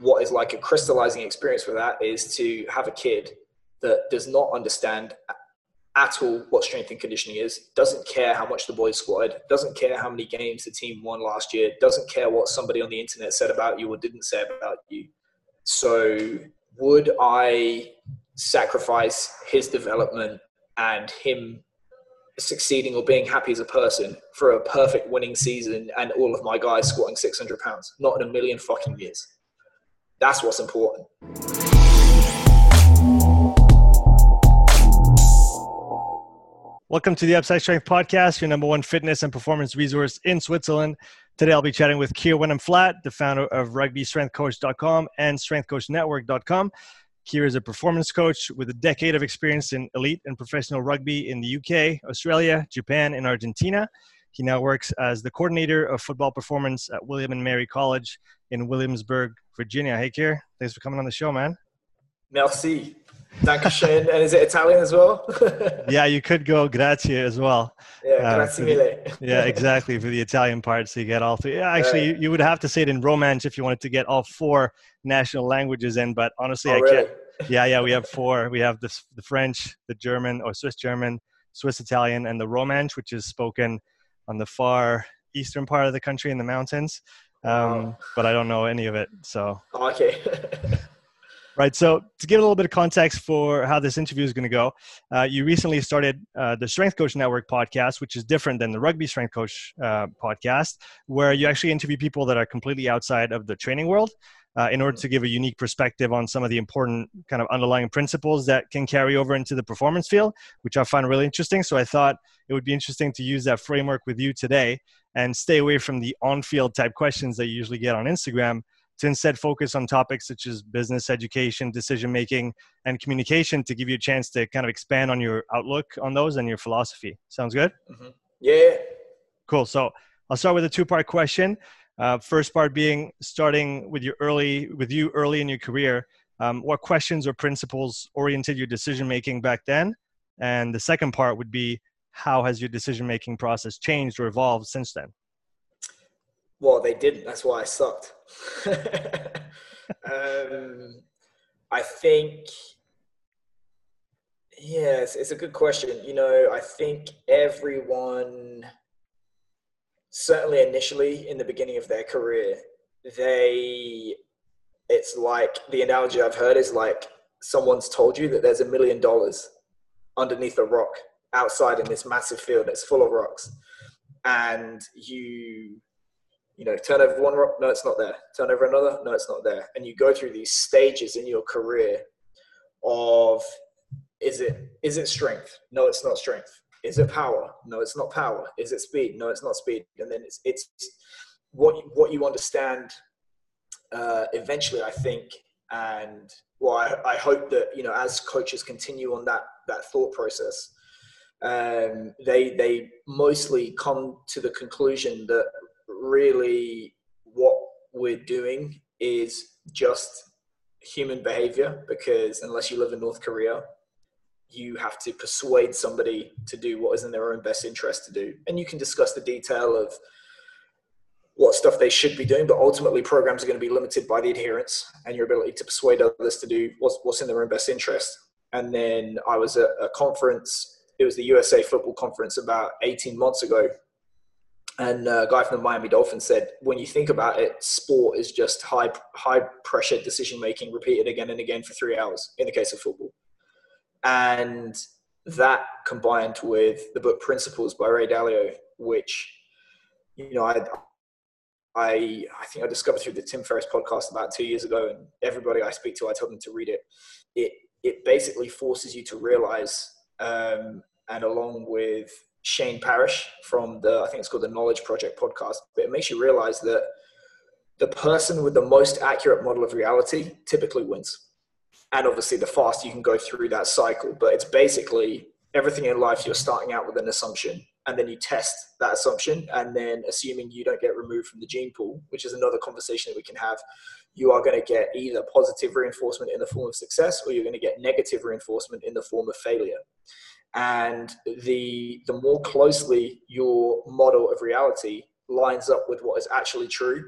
what is like a crystallizing experience for that is to have a kid that does not understand at all what strength and conditioning is, doesn't care how much the boys squatted, doesn't care how many games the team won last year, doesn't care what somebody on the internet said about you or didn't say about you. So, would I sacrifice his development and him succeeding or being happy as a person for a perfect winning season and all of my guys squatting 600 pounds? Not in a million fucking years. That's what's important. Welcome to the Upside Strength Podcast, your number one fitness and performance resource in Switzerland. Today I'll be chatting with Keir Wenham Flatt, the founder of RugbyStrengthCoach.com and StrengthCoachNetwork.com. Keir is a performance coach with a decade of experience in elite and professional rugby in the UK, Australia, Japan, and Argentina. He now works as the coordinator of football performance at William and Mary College in Williamsburg, Virginia. Hey, Keir, thanks for coming on the show, man. Merci. Dankeschön. and is it Italian as well? yeah, you could go grazie as well. Yeah, uh, grazie mille. yeah, exactly for the Italian part, so you get all three. Yeah, actually, you, you, would have to say it in Romansh if you wanted to get all four national languages in. But honestly, oh, I really? can't. Yeah, yeah, we have four. We have the the French, the German or Swiss German, Swiss Italian, and the Romansh, which is spoken on the far eastern part of the country in the mountains. Um, wow. But I don't know any of it, so. Okay. Right. So, to give a little bit of context for how this interview is going to go, uh, you recently started uh, the Strength Coach Network podcast, which is different than the Rugby Strength Coach uh, podcast, where you actually interview people that are completely outside of the training world. Uh, in order to give a unique perspective on some of the important kind of underlying principles that can carry over into the performance field, which I find really interesting. So I thought it would be interesting to use that framework with you today and stay away from the on field type questions that you usually get on Instagram to instead focus on topics such as business education, decision making, and communication to give you a chance to kind of expand on your outlook on those and your philosophy. Sounds good? Mm-hmm. Yeah. Cool. So I'll start with a two part question. Uh, first part being starting with your early with you early in your career. Um, what questions or principles oriented your decision making back then? And the second part would be how has your decision making process changed or evolved since then? Well, they didn't. That's why I sucked. um, I think, yes, it's a good question. You know, I think everyone, certainly initially in the beginning of their career, they, it's like the analogy I've heard is like someone's told you that there's a million dollars underneath a rock outside in this massive field that's full of rocks. And you you know, turn over one rock, no, it's not there. Turn over another, no, it's not there. And you go through these stages in your career of is it is it strength? No, it's not strength. Is it power? No, it's not power. Is it speed? No, it's not speed. And then it's it's what what you understand uh, eventually. I think, and well, I, I hope that you know as coaches continue on that that thought process, um, they they mostly come to the conclusion that really what we're doing is just human behavior because unless you live in North Korea, you have to persuade somebody to do what is in their own best interest to do. And you can discuss the detail of what stuff they should be doing, but ultimately programs are going to be limited by the adherence and your ability to persuade others to do what's, what's in their own best interest. And then I was at a conference, it was the USA Football Conference about 18 months ago, and a guy from the Miami Dolphins said, when you think about it, sport is just high high pressure decision making repeated again and again for three hours in the case of football. And that combined with the book Principles by Ray Dalio, which you know I I I think I discovered through the Tim Ferriss podcast about two years ago, and everybody I speak to, I tell them to read it. It it basically forces you to realize, um, and along with Shane Parrish from the, I think it's called the Knowledge Project podcast, but it makes you realize that the person with the most accurate model of reality typically wins. And obviously, the faster you can go through that cycle, but it's basically everything in life you're starting out with an assumption and then you test that assumption and then assuming you don't get removed from the gene pool which is another conversation that we can have you are going to get either positive reinforcement in the form of success or you're going to get negative reinforcement in the form of failure. And the the more closely your model of reality lines up with what is actually true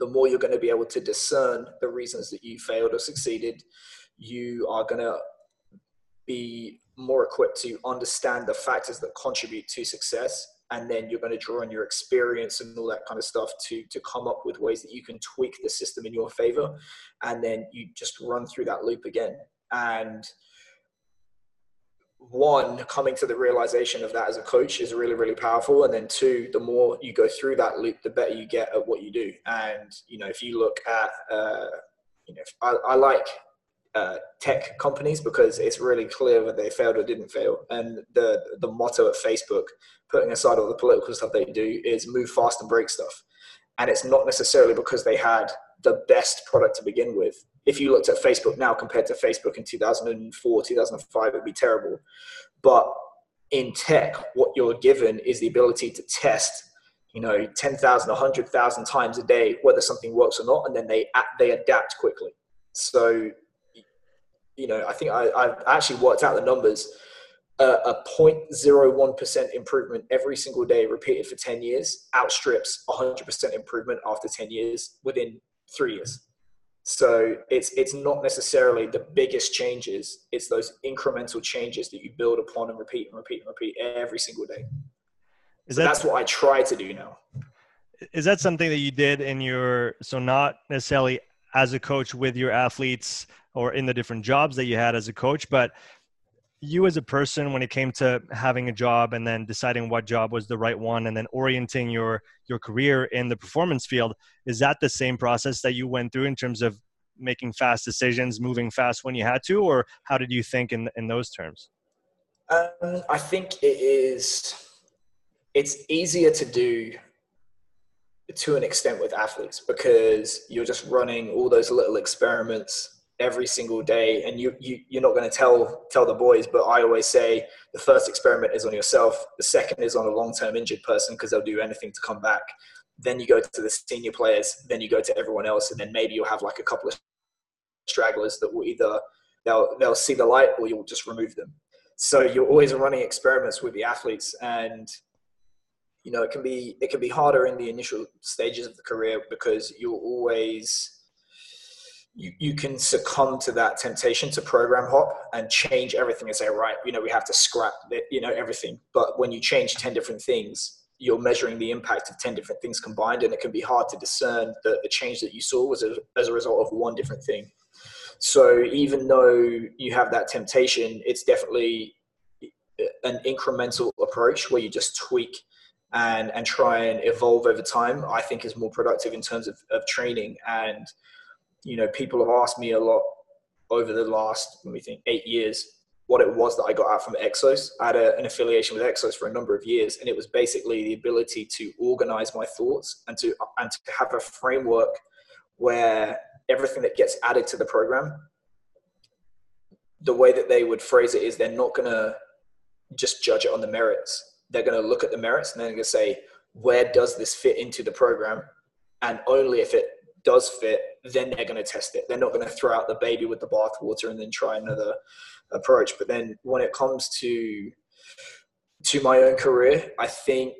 the more you're going to be able to discern the reasons that you failed or succeeded. You are going to be more equipped to understand the factors that contribute to success and then you're going to draw on your experience and all that kind of stuff to to come up with ways that you can tweak the system in your favor and then you just run through that loop again and one coming to the realization of that as a coach is really really powerful and then two the more you go through that loop the better you get at what you do and you know if you look at uh, you know I, I like uh, tech companies because it's really clear whether they failed or didn't fail. And the the motto at Facebook, putting aside all the political stuff they do, is move fast and break stuff. And it's not necessarily because they had the best product to begin with. If you looked at Facebook now compared to Facebook in 2004, 2005, it'd be terrible. But in tech, what you're given is the ability to test you know 10,000 100,000 times a day whether something works or not and then they they adapt quickly so you know, I think I, I've actually worked out the numbers. Uh, a 0.01% improvement every single day repeated for 10 years outstrips 100% improvement after 10 years within three years. So it's it's not necessarily the biggest changes; it's those incremental changes that you build upon and repeat and repeat and repeat every single day. Is so that, that's what I try to do now. Is that something that you did in your so not necessarily as a coach with your athletes or in the different jobs that you had as a coach, but you as a person when it came to having a job and then deciding what job was the right one and then orienting your your career in the performance field is that the same process that you went through in terms of making fast decisions moving fast when you had to or how did you think in in those terms? Um, i think it is it's easier to do to an extent with athletes because you're just running all those little experiments every single day and you, you you're not going to tell tell the boys but i always say the first experiment is on yourself the second is on a long-term injured person because they'll do anything to come back. Then you go to the senior players then you go to everyone else and then maybe you'll have like a couple of stragglers that will either they'll they'll see the light or you'll just remove them. So you're always running experiments with the athletes and you know it can be it can be harder in the initial stages of the career because you're always you, you can succumb to that temptation to program hop and change everything and say right you know we have to scrap you know everything. But when you change 10 different things you're measuring the impact of 10 different things combined and it can be hard to discern that the change that you saw was a, as a result of one different thing. So even though you have that temptation it's definitely an incremental approach where you just tweak and and try and evolve over time i think is more productive in terms of, of training and you know people have asked me a lot over the last let me think eight years what it was that i got out from exos i had a, an affiliation with exos for a number of years and it was basically the ability to organize my thoughts and to and to have a framework where everything that gets added to the program the way that they would phrase it is they're not going to just judge it on the merits they're going to look at the merits and they're to say, where does this fit into the program? And only if it does fit, then they're going to test it. They're not going to throw out the baby with the bathwater and then try another approach. But then when it comes to to my own career, I think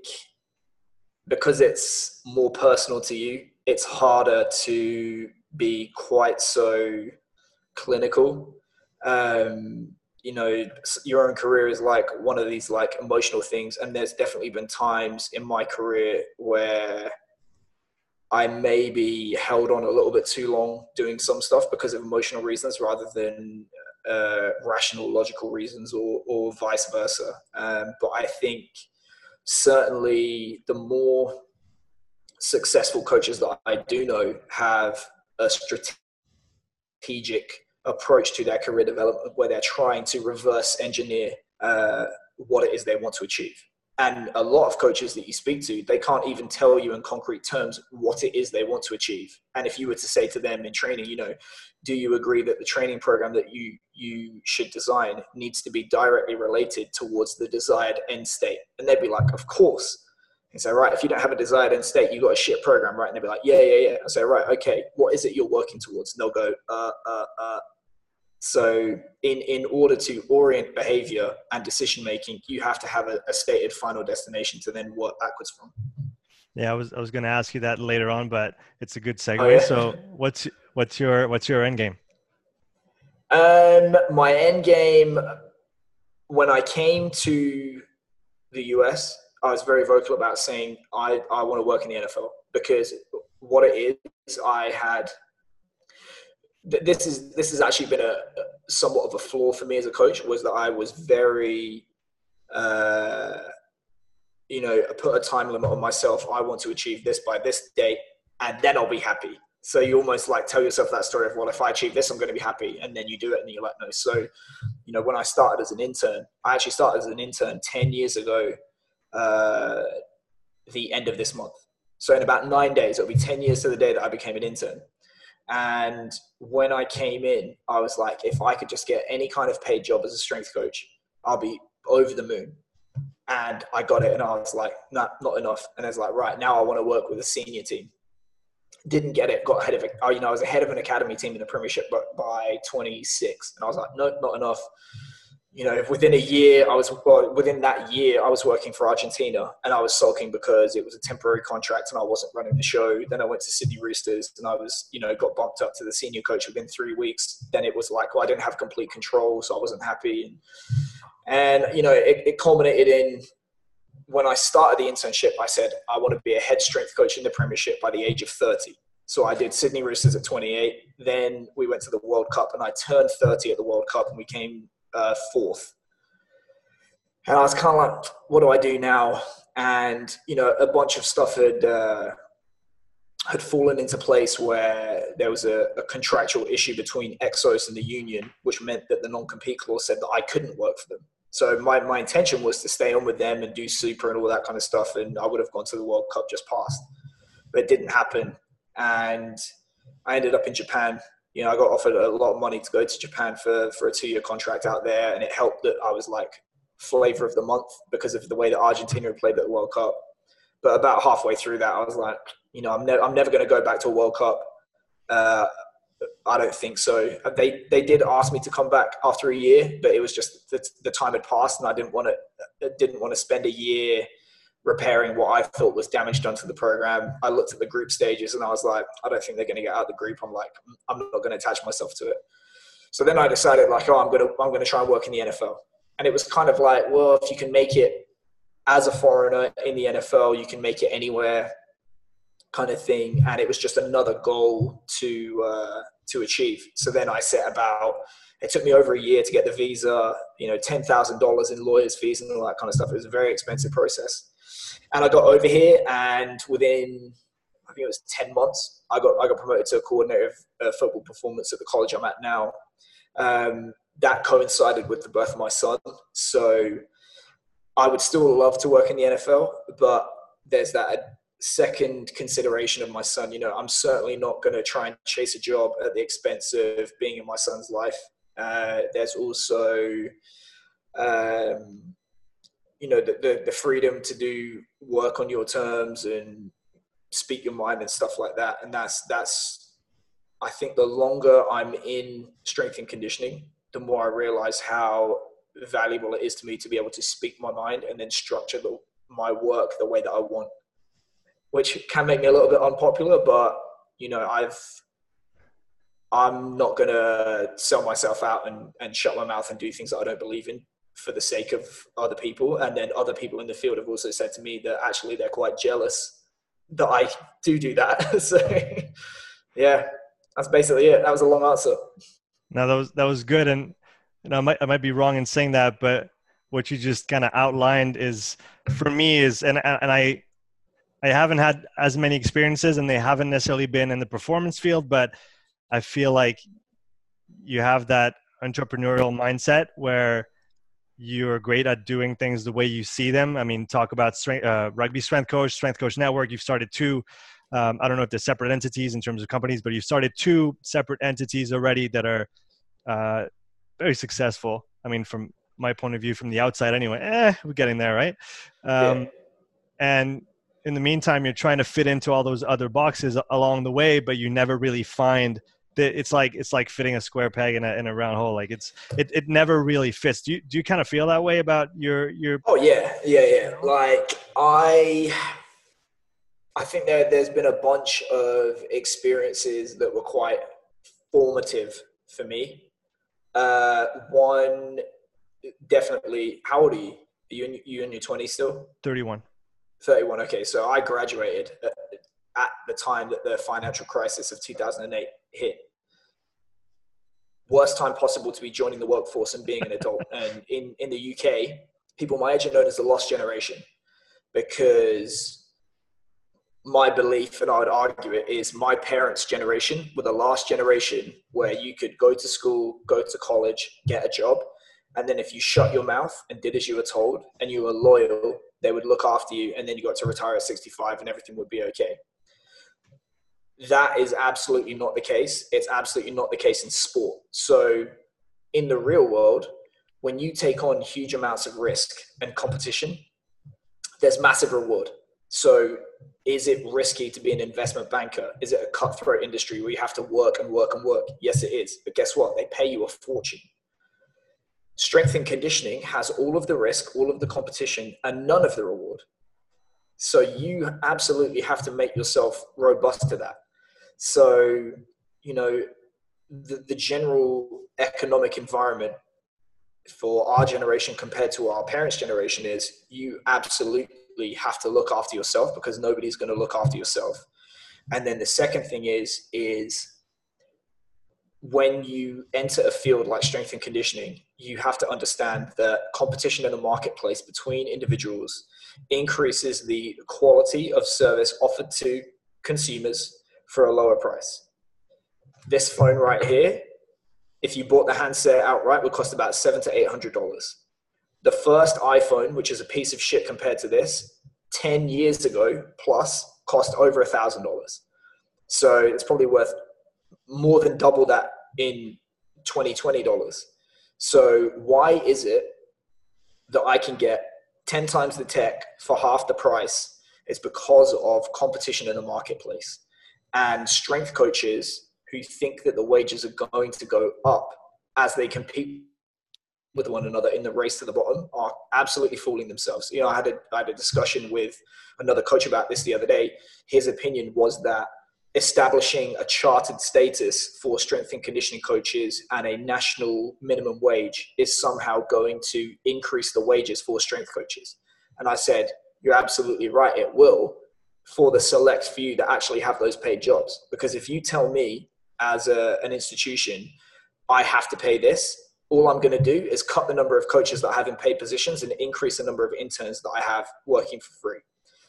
because it's more personal to you, it's harder to be quite so clinical. Um, you know your own career is like one of these like emotional things and there's definitely been times in my career where i maybe held on a little bit too long doing some stuff because of emotional reasons rather than uh, rational logical reasons or, or vice versa um, but i think certainly the more successful coaches that i do know have a strategic approach to their career development where they're trying to reverse engineer uh, what it is they want to achieve. And a lot of coaches that you speak to, they can't even tell you in concrete terms what it is they want to achieve. And if you were to say to them in training, you know, do you agree that the training program that you you should design needs to be directly related towards the desired end state? And they'd be like, of course. And say, right, if you don't have a desired end state, you got a shit program, right? And they'd be like, yeah, yeah, yeah. I say, right, okay, what is it you're working towards? And they'll go, uh, uh, uh, so, in, in order to orient behavior and decision making, you have to have a, a, stated final destination to then work backwards from. Yeah, I was I was going to ask you that later on, but it's a good segue. Oh, yeah. So, what's what's your what's your end game? Um, my end game when I came to the US, I was very vocal about saying I, I want to work in the NFL because what it is, I had this is this has actually been a somewhat of a flaw for me as a coach was that I was very uh, you know I put a time limit on myself. I want to achieve this by this date, and then I'll be happy. So you almost like tell yourself that story of well, if I achieve this, I'm going to be happy, and then you do it, and you're like no. So you know when I started as an intern, I actually started as an intern ten years ago. Uh, the end of this month. So in about nine days, it'll be ten years to the day that I became an intern. And when I came in, I was like, if I could just get any kind of paid job as a strength coach, I'll be over the moon. And I got it, and I was like, nah, not enough. And I was like, right now, I want to work with a senior team. Didn't get it. Got ahead of it. Oh, You know, I was ahead of an academy team in the Premiership, but by 26, and I was like, no, not enough you know, within a year, I was well, within that year, I was working for Argentina, and I was sulking because it was a temporary contract and I wasn't running the show. Then I went to Sydney Roosters, and I was, you know, got bumped up to the senior coach within three weeks. Then it was like, well, I didn't have complete control, so I wasn't happy, and and you know, it, it culminated in when I started the internship. I said I want to be a head strength coach in the Premiership by the age of thirty. So I did Sydney Roosters at 28. Then we went to the World Cup, and I turned 30 at the World Cup, and we came uh, fourth. And I was kind of like, what do I do now? And, you know, a bunch of stuff had, uh, had fallen into place where there was a, a, contractual issue between Exos and the union, which meant that the non-compete clause said that I couldn't work for them. So my, my intention was to stay on with them and do super and all that kind of stuff. And I would have gone to the World Cup just past, but it didn't happen. And I ended up in Japan you know, I got offered a lot of money to go to Japan for, for a two year contract out there. And it helped that I was like flavor of the month because of the way that Argentina played at the World Cup. But about halfway through that, I was like, you know, I'm, ne- I'm never going to go back to a World Cup. Uh, I don't think so. They they did ask me to come back after a year, but it was just the, the time had passed, and I didn't want to didn't want to spend a year repairing what I thought was damage done to the program. I looked at the group stages and I was like, I don't think they're going to get out of the group. I'm like, I'm not going to attach myself to it. So then I decided like, oh, I'm going to, I'm going to try and work in the NFL. And it was kind of like, well, if you can make it as a foreigner in the NFL, you can make it anywhere kind of thing. And it was just another goal to, uh, to achieve. So then I set about, it took me over a year to get the visa, you know, $10,000 in lawyers fees and all that kind of stuff. It was a very expensive process and I got over here, and within I think it was ten months, I got I got promoted to a coordinator of uh, football performance at the college I'm at now. Um, that coincided with the birth of my son, so I would still love to work in the NFL, but there's that second consideration of my son. You know, I'm certainly not going to try and chase a job at the expense of being in my son's life. Uh, there's also um, you know the, the, the freedom to do work on your terms and speak your mind and stuff like that. And that's that's i think the longer i'm in strength and conditioning the more i realize how valuable it is to me to be able to speak my mind and then structure the, my work the way that i want which can make me a little bit unpopular but you know i've i'm not going to sell myself out and, and shut my mouth and do things that i don't believe in for the sake of other people. And then other people in the field have also said to me that actually they're quite jealous that I do do that. so yeah, that's basically it. That was a long answer. No, that was that was good, and you know I might I might be wrong in saying that, but what you just kind of outlined is for me is and and I I haven't had as many experiences, and they haven't necessarily been in the performance field, but I feel like you have that entrepreneurial mindset where you're great at doing things the way you see them. I mean, talk about strength, uh, rugby strength coach, strength coach network. You've started two. Um, I don't know if they're separate entities in terms of companies, but you've started two separate entities already that are uh, very successful. I mean, from my point of view, from the outside, anyway, eh, we're getting there, right? Um, yeah. And in the meantime, you're trying to fit into all those other boxes along the way, but you never really find it's like it's like fitting a square peg in a in a round hole. Like it's it, it never really fits. Do you do you kind of feel that way about your your? Oh yeah, yeah, yeah. Like I, I think there, there's been a bunch of experiences that were quite formative for me. Uh, one, definitely, how old are you? Are you in, you in your 20s still? 31. 31, okay. So I graduated at, at the time that the financial crisis of 2008 hit. Worst time possible to be joining the workforce and being an adult. and in, in the UK, people my age are known as the lost generation because my belief, and I would argue it, is my parents' generation were the last generation where you could go to school, go to college, get a job, and then if you shut your mouth and did as you were told and you were loyal, they would look after you, and then you got to retire at 65 and everything would be okay. That is absolutely not the case. It's absolutely not the case in sport. So, in the real world, when you take on huge amounts of risk and competition, there's massive reward. So, is it risky to be an investment banker? Is it a cutthroat industry where you have to work and work and work? Yes, it is. But guess what? They pay you a fortune. Strength and conditioning has all of the risk, all of the competition, and none of the reward. So you absolutely have to make yourself robust to that. So, you know, the, the general economic environment for our generation compared to our parents' generation is you absolutely have to look after yourself because nobody's going to look after yourself. And then the second thing is is when you enter a field like strength and conditioning, you have to understand that competition in the marketplace between individuals increases the quality of service offered to consumers for a lower price. This phone right here, if you bought the handset outright, would cost about seven to eight hundred dollars the first iPhone, which is a piece of shit compared to this, 10 years ago plus cost over a thousand dollars. So it's probably worth more than double that in 2020 dollars. So why is it that I can get 10 times the tech for half the price? It's because of competition in the marketplace and strength coaches who think that the wages are going to go up as they compete with one another in the race to the bottom are absolutely fooling themselves. You know, I had a, I had a discussion with another coach about this the other day. His opinion was that establishing a chartered status for strength and conditioning coaches and a national minimum wage is somehow going to increase the wages for strength coaches. And I said, You're absolutely right, it will for the select few that actually have those paid jobs. Because if you tell me as a, an institution, I have to pay this, all I'm going to do is cut the number of coaches that I have in paid positions and increase the number of interns that I have working for free.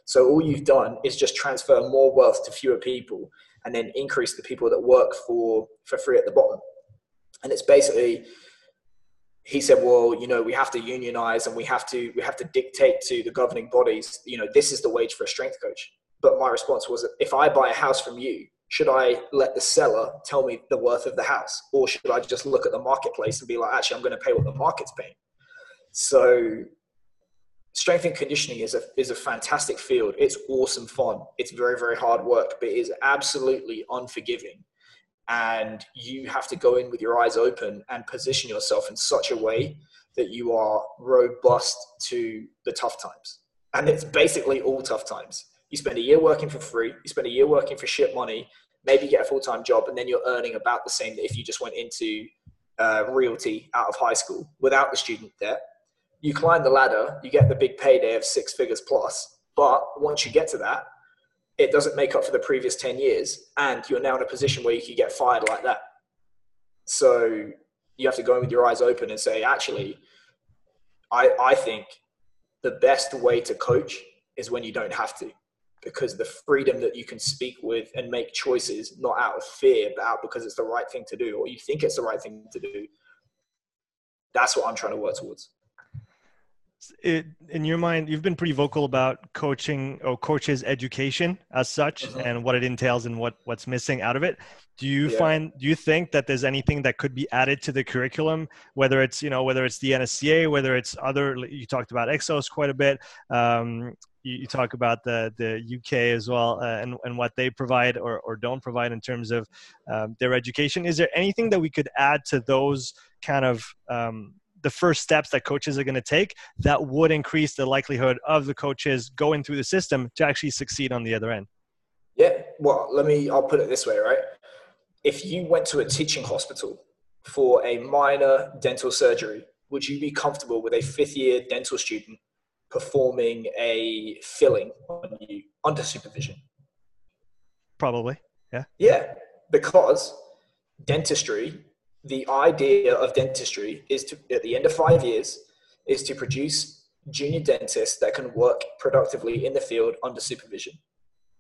So all you've done is just transfer more wealth to fewer people and then increase the people that work for for free at the bottom. And it's basically he said, well, you know, we have to unionize and we have to we have to dictate to the governing bodies, you know, this is the wage for a strength coach. But my response was, if I buy a house from you should I let the seller tell me the worth of the house? Or should I just look at the marketplace and be like, actually, I'm going to pay what the market's paying? So, strength and conditioning is a, is a fantastic field. It's awesome fun. It's very, very hard work, but it is absolutely unforgiving. And you have to go in with your eyes open and position yourself in such a way that you are robust to the tough times. And it's basically all tough times you spend a year working for free, you spend a year working for shit money, maybe get a full time job, and then you're earning about the same that if you just went into uh, realty out of high school without the student debt. You climb the ladder, you get the big payday of six figures plus, but once you get to that, it doesn't make up for the previous 10 years, and you're now in a position where you could get fired like that. So you have to go in with your eyes open and say, actually, I, I think the best way to coach is when you don't have to because the freedom that you can speak with and make choices not out of fear but out because it's the right thing to do or you think it's the right thing to do that's what i'm trying to work towards it, in your mind you've been pretty vocal about coaching or coaches education as such mm-hmm. and what it entails and what what's missing out of it do you yeah. find do you think that there's anything that could be added to the curriculum whether it's you know whether it's the nsca whether it's other you talked about exos quite a bit um, you, you talk about the the UK as well uh, and and what they provide or or don't provide in terms of um, their education. Is there anything that we could add to those kind of um, the first steps that coaches are going to take that would increase the likelihood of the coaches going through the system to actually succeed on the other end? Yeah. Well, let me, I'll put it this way, right? If you went to a teaching hospital for a minor dental surgery, would you be comfortable with a fifth year dental student performing a filling on you under supervision? Probably. Yeah. Yeah. Because dentistry, the idea of dentistry is to, at the end of five years, is to produce junior dentists that can work productively in the field under supervision.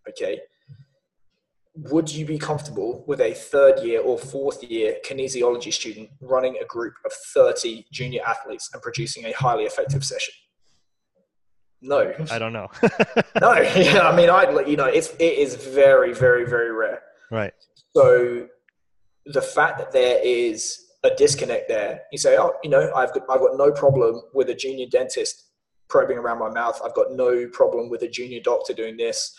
Okay. Would you be comfortable with a third year or fourth year kinesiology student running a group of 30 junior athletes and producing a highly effective session? No. I don't know. no. Yeah. I mean, I, you know, it's, it is very, very, very rare. Right. So the fact that there is a disconnect there, you say, oh, you know, I've got, I've got no problem with a junior dentist probing around my mouth. I've got no problem with a junior doctor doing this.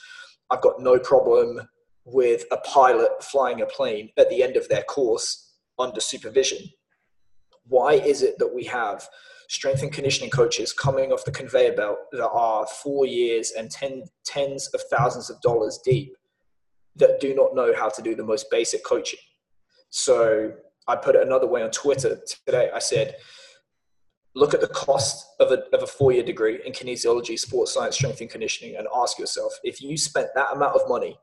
I've got no problem with a pilot flying a plane at the end of their course under supervision. Why is it that we have strength and conditioning coaches coming off the conveyor belt that are four years and ten, tens of thousands of dollars deep that do not know how to do the most basic coaching? So I put it another way on Twitter today. I said, look at the cost of a, of a four-year degree in kinesiology, sports science, strength and conditioning, and ask yourself, if you spent that amount of money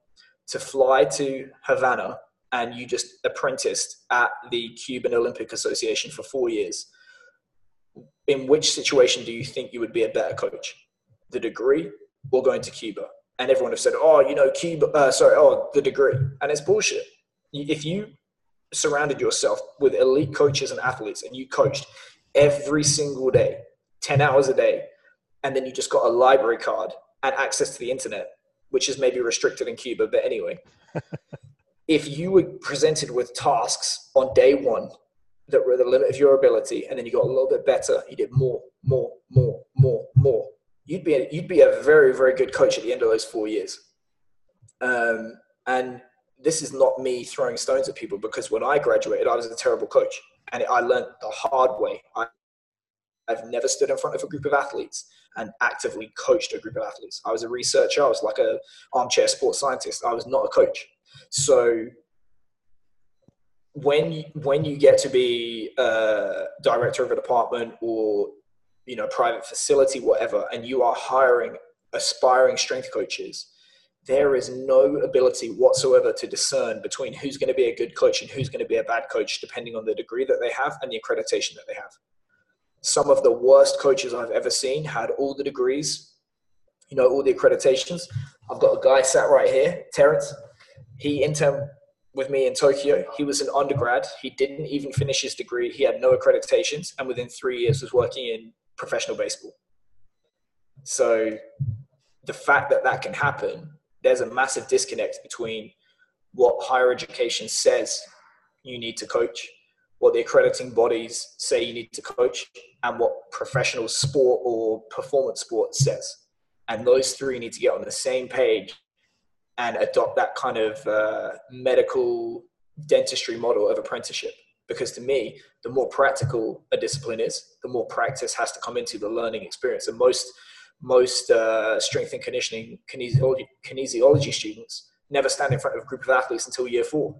to fly to Havana and you just apprenticed at the Cuban Olympic Association for four years, in which situation do you think you would be a better coach? The degree or going to Cuba? And everyone have said, oh, you know, Cuba, uh, sorry, oh, the degree. And it's bullshit. If you surrounded yourself with elite coaches and athletes and you coached every single day, 10 hours a day, and then you just got a library card and access to the internet, which is maybe restricted in Cuba, but anyway. if you were presented with tasks on day one that were the limit of your ability, and then you got a little bit better, you did more, more, more, more, more. You'd be a, you'd be a very very good coach at the end of those four years. Um, and this is not me throwing stones at people because when I graduated, I was a terrible coach, and I learned the hard way. I, I've never stood in front of a group of athletes and actively coached a group of athletes. I was a researcher. I was like a armchair sports scientist. I was not a coach. So when you, when you get to be a director of a department or you know private facility whatever and you are hiring aspiring strength coaches there is no ability whatsoever to discern between who's going to be a good coach and who's going to be a bad coach depending on the degree that they have and the accreditation that they have. Some of the worst coaches i've ever seen had all the degrees you know all the accreditations. I've got a guy sat right here terrence. He interned with me in Tokyo. He was an undergrad. He didn't even finish his degree. He had no accreditations, and within three years was working in professional baseball. So the fact that that can happen, there's a massive disconnect between what higher education says you need to coach, what the accrediting bodies say you need to coach, and what professional sport or performance sport says. And those three need to get on the same page and adopt that kind of uh, medical dentistry model of apprenticeship. Because to me, the more practical a discipline is, the more practice has to come into the learning experience. And most most uh, strength and conditioning kinesiology, kinesiology students never stand in front of a group of athletes until year four.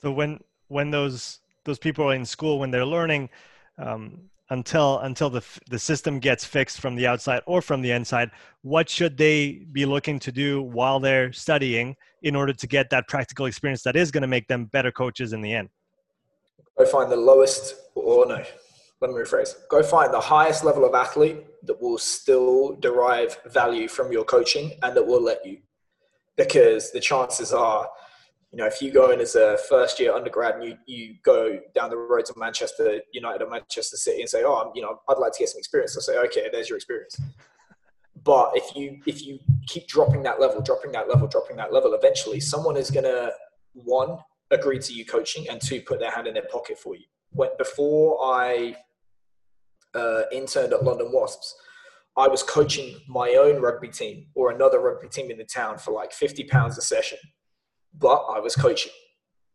So when when those those people are in school, when they're learning, um, until until the the system gets fixed from the outside or from the inside what should they be looking to do while they're studying in order to get that practical experience that is going to make them better coaches in the end? Go find the lowest or no let me rephrase. Go find the highest level of athlete that will still derive value from your coaching and that will let you. Because the chances are you know, if you go in as a first year undergrad and you, you go down the road to Manchester United or Manchester City and say, oh, I'm, you know, I'd like to get some experience. I'll say, okay, there's your experience. But if you if you keep dropping that level, dropping that level, dropping that level, eventually someone is gonna one agree to you coaching and two put their hand in their pocket for you. When before I uh, interned at London Wasps, I was coaching my own rugby team or another rugby team in the town for like fifty pounds a session but I was coaching.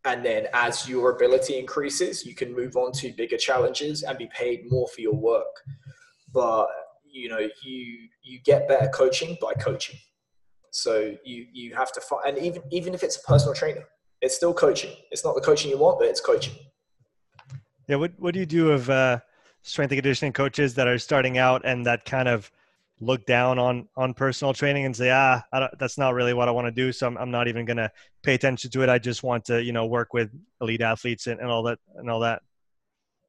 And then as your ability increases, you can move on to bigger challenges and be paid more for your work. But you know, you you get better coaching by coaching. So you you have to find, and even even if it's a personal trainer, it's still coaching. It's not the coaching you want, but it's coaching. Yeah. What What do you do of uh, strength and conditioning coaches that are starting out and that kind of look down on on personal training and say, ah, that's not really what I want to do. So I'm, I'm not even going to pay attention to it. I just want to, you know, work with elite athletes and, and all that and all that.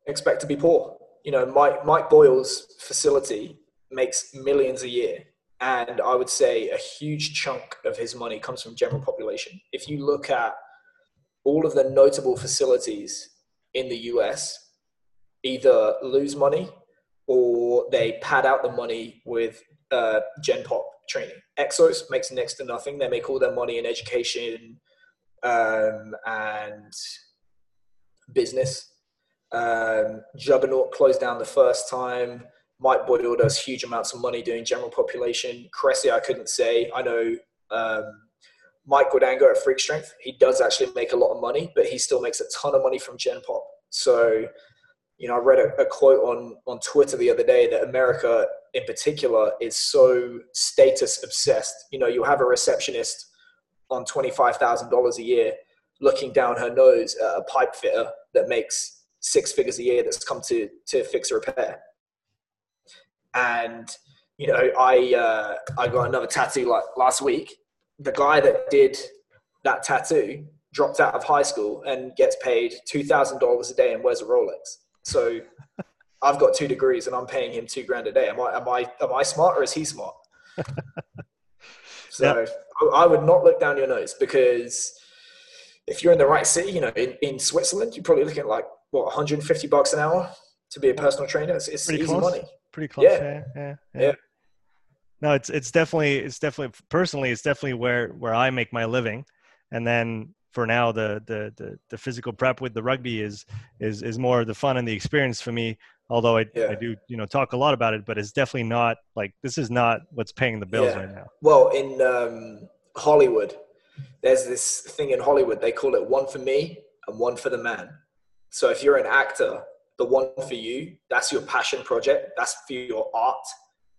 Expect to be poor. You know, Mike Mike Boyle's facility makes millions a year and I would say a huge chunk of his money comes from general population. If you look at all of the notable facilities in the US, either lose money or they pad out the money with uh, Gen Pop training. Exos makes next to nothing. They make all their money in education um, and business. Um, Juggernaut closed down the first time. Mike Boyle does huge amounts of money doing general population. Cressey, I couldn't say. I know um, Mike Guadagnino at Freak Strength. He does actually make a lot of money, but he still makes a ton of money from Gen Pop. So, you know, I read a, a quote on on Twitter the other day that America, in particular, is so status obsessed. You know, you have a receptionist on twenty five thousand dollars a year looking down her nose at a pipe fitter that makes six figures a year that's come to to fix a repair and you know I uh, I got another tattoo like last week. The guy that did that tattoo dropped out of high school and gets paid two thousand dollars a day and wears a Rolex. So I've got two degrees and I'm paying him two grand a day. Am I am I am I smart or is he smart? so I, I would not look down your nose because if you're in the right city, you know, in, in Switzerland, you're probably looking at like what 150 bucks an hour to be a personal trainer. It's, it's easy close. money pretty close. Yeah. Yeah, yeah, yeah. yeah. No, it's it's definitely it's definitely personally it's definitely where where I make my living, and then for now the the the, the physical prep with the rugby is is is more the fun and the experience for me. Although I, yeah. I do you know talk a lot about it, but it's definitely not like this is not what's paying the bills yeah. right now. Well, in um, Hollywood, there's this thing in Hollywood they call it one for me and one for the man. So if you're an actor the one for you, that's your passion project, that's for your art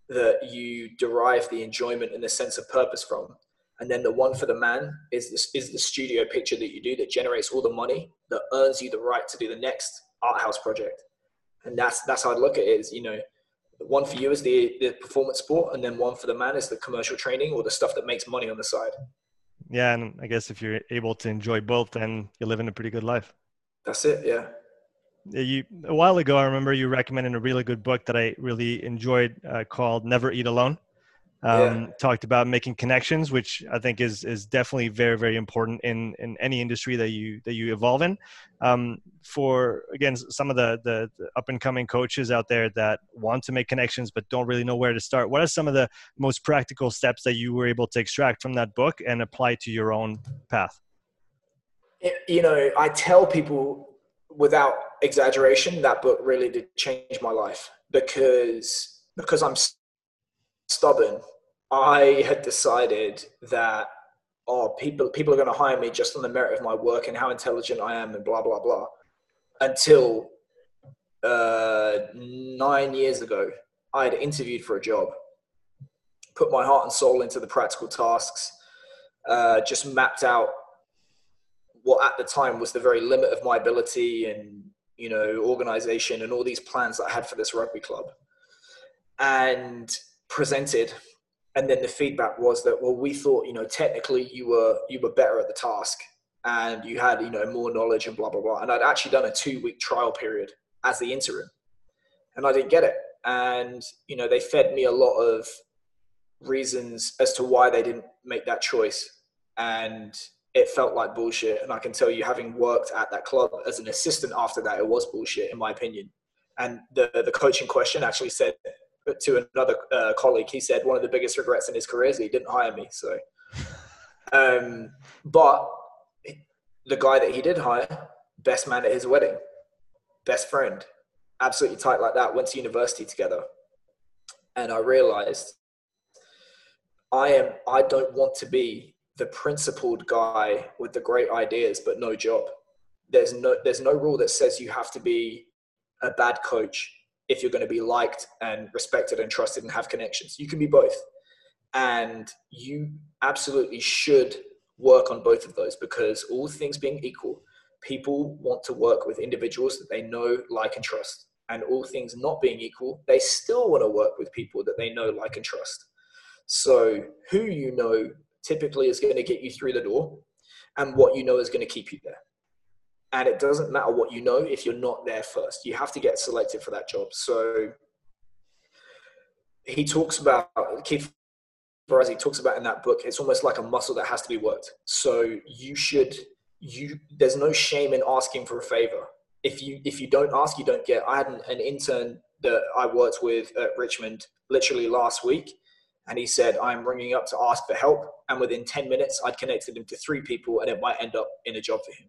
that you derive the enjoyment and the sense of purpose from. And then the one for the man is this is the studio picture that you do that generates all the money that earns you the right to do the next art house project. And that's that's how I look at it is, you know, one for you is the, the performance sport and then one for the man is the commercial training or the stuff that makes money on the side. Yeah, and I guess if you're able to enjoy both, then you're living a pretty good life. That's it, yeah you a while ago i remember you recommended a really good book that i really enjoyed uh, called never eat alone um, yeah. talked about making connections which i think is is definitely very very important in in any industry that you that you evolve in um, for again some of the, the, the up and coming coaches out there that want to make connections but don't really know where to start what are some of the most practical steps that you were able to extract from that book and apply to your own path you know i tell people without exaggeration, that book really did change my life because because I'm stubborn. I had decided that oh people people are going to hire me just on the merit of my work and how intelligent I am and blah blah blah. Until uh, nine years ago, I had interviewed for a job, put my heart and soul into the practical tasks, uh, just mapped out what at the time was the very limit of my ability and you know organization and all these plans that I had for this rugby club and presented and then the feedback was that well we thought you know technically you were you were better at the task and you had you know more knowledge and blah blah blah and I'd actually done a 2 week trial period as the interim and I didn't get it and you know they fed me a lot of reasons as to why they didn't make that choice and it felt like bullshit. And I can tell you, having worked at that club as an assistant after that, it was bullshit, in my opinion. And the, the coaching question actually said to another uh, colleague, he said one of the biggest regrets in his career is he didn't hire me. So, um, but the guy that he did hire, best man at his wedding, best friend, absolutely tight like that, went to university together. And I realized I am, I don't want to be the principled guy with the great ideas but no job. There's no there's no rule that says you have to be a bad coach if you're going to be liked and respected and trusted and have connections. You can be both. And you absolutely should work on both of those because all things being equal, people want to work with individuals that they know, like, and trust. And all things not being equal, they still want to work with people that they know, like, and trust. So, who you know typically is going to get you through the door, and what you know is going to keep you there. And it doesn't matter what you know if you're not there first. You have to get selected for that job. So, he talks about Keith he talks about in that book, it's almost like a muscle that has to be worked. So you should you there's no shame in asking for a favor. If you if you don't ask, you don't get. I had an, an intern that I worked with at Richmond literally last week, and he said I'm ringing up to ask for help, and within ten minutes I'd connected him to three people, and it might end up in a job for him.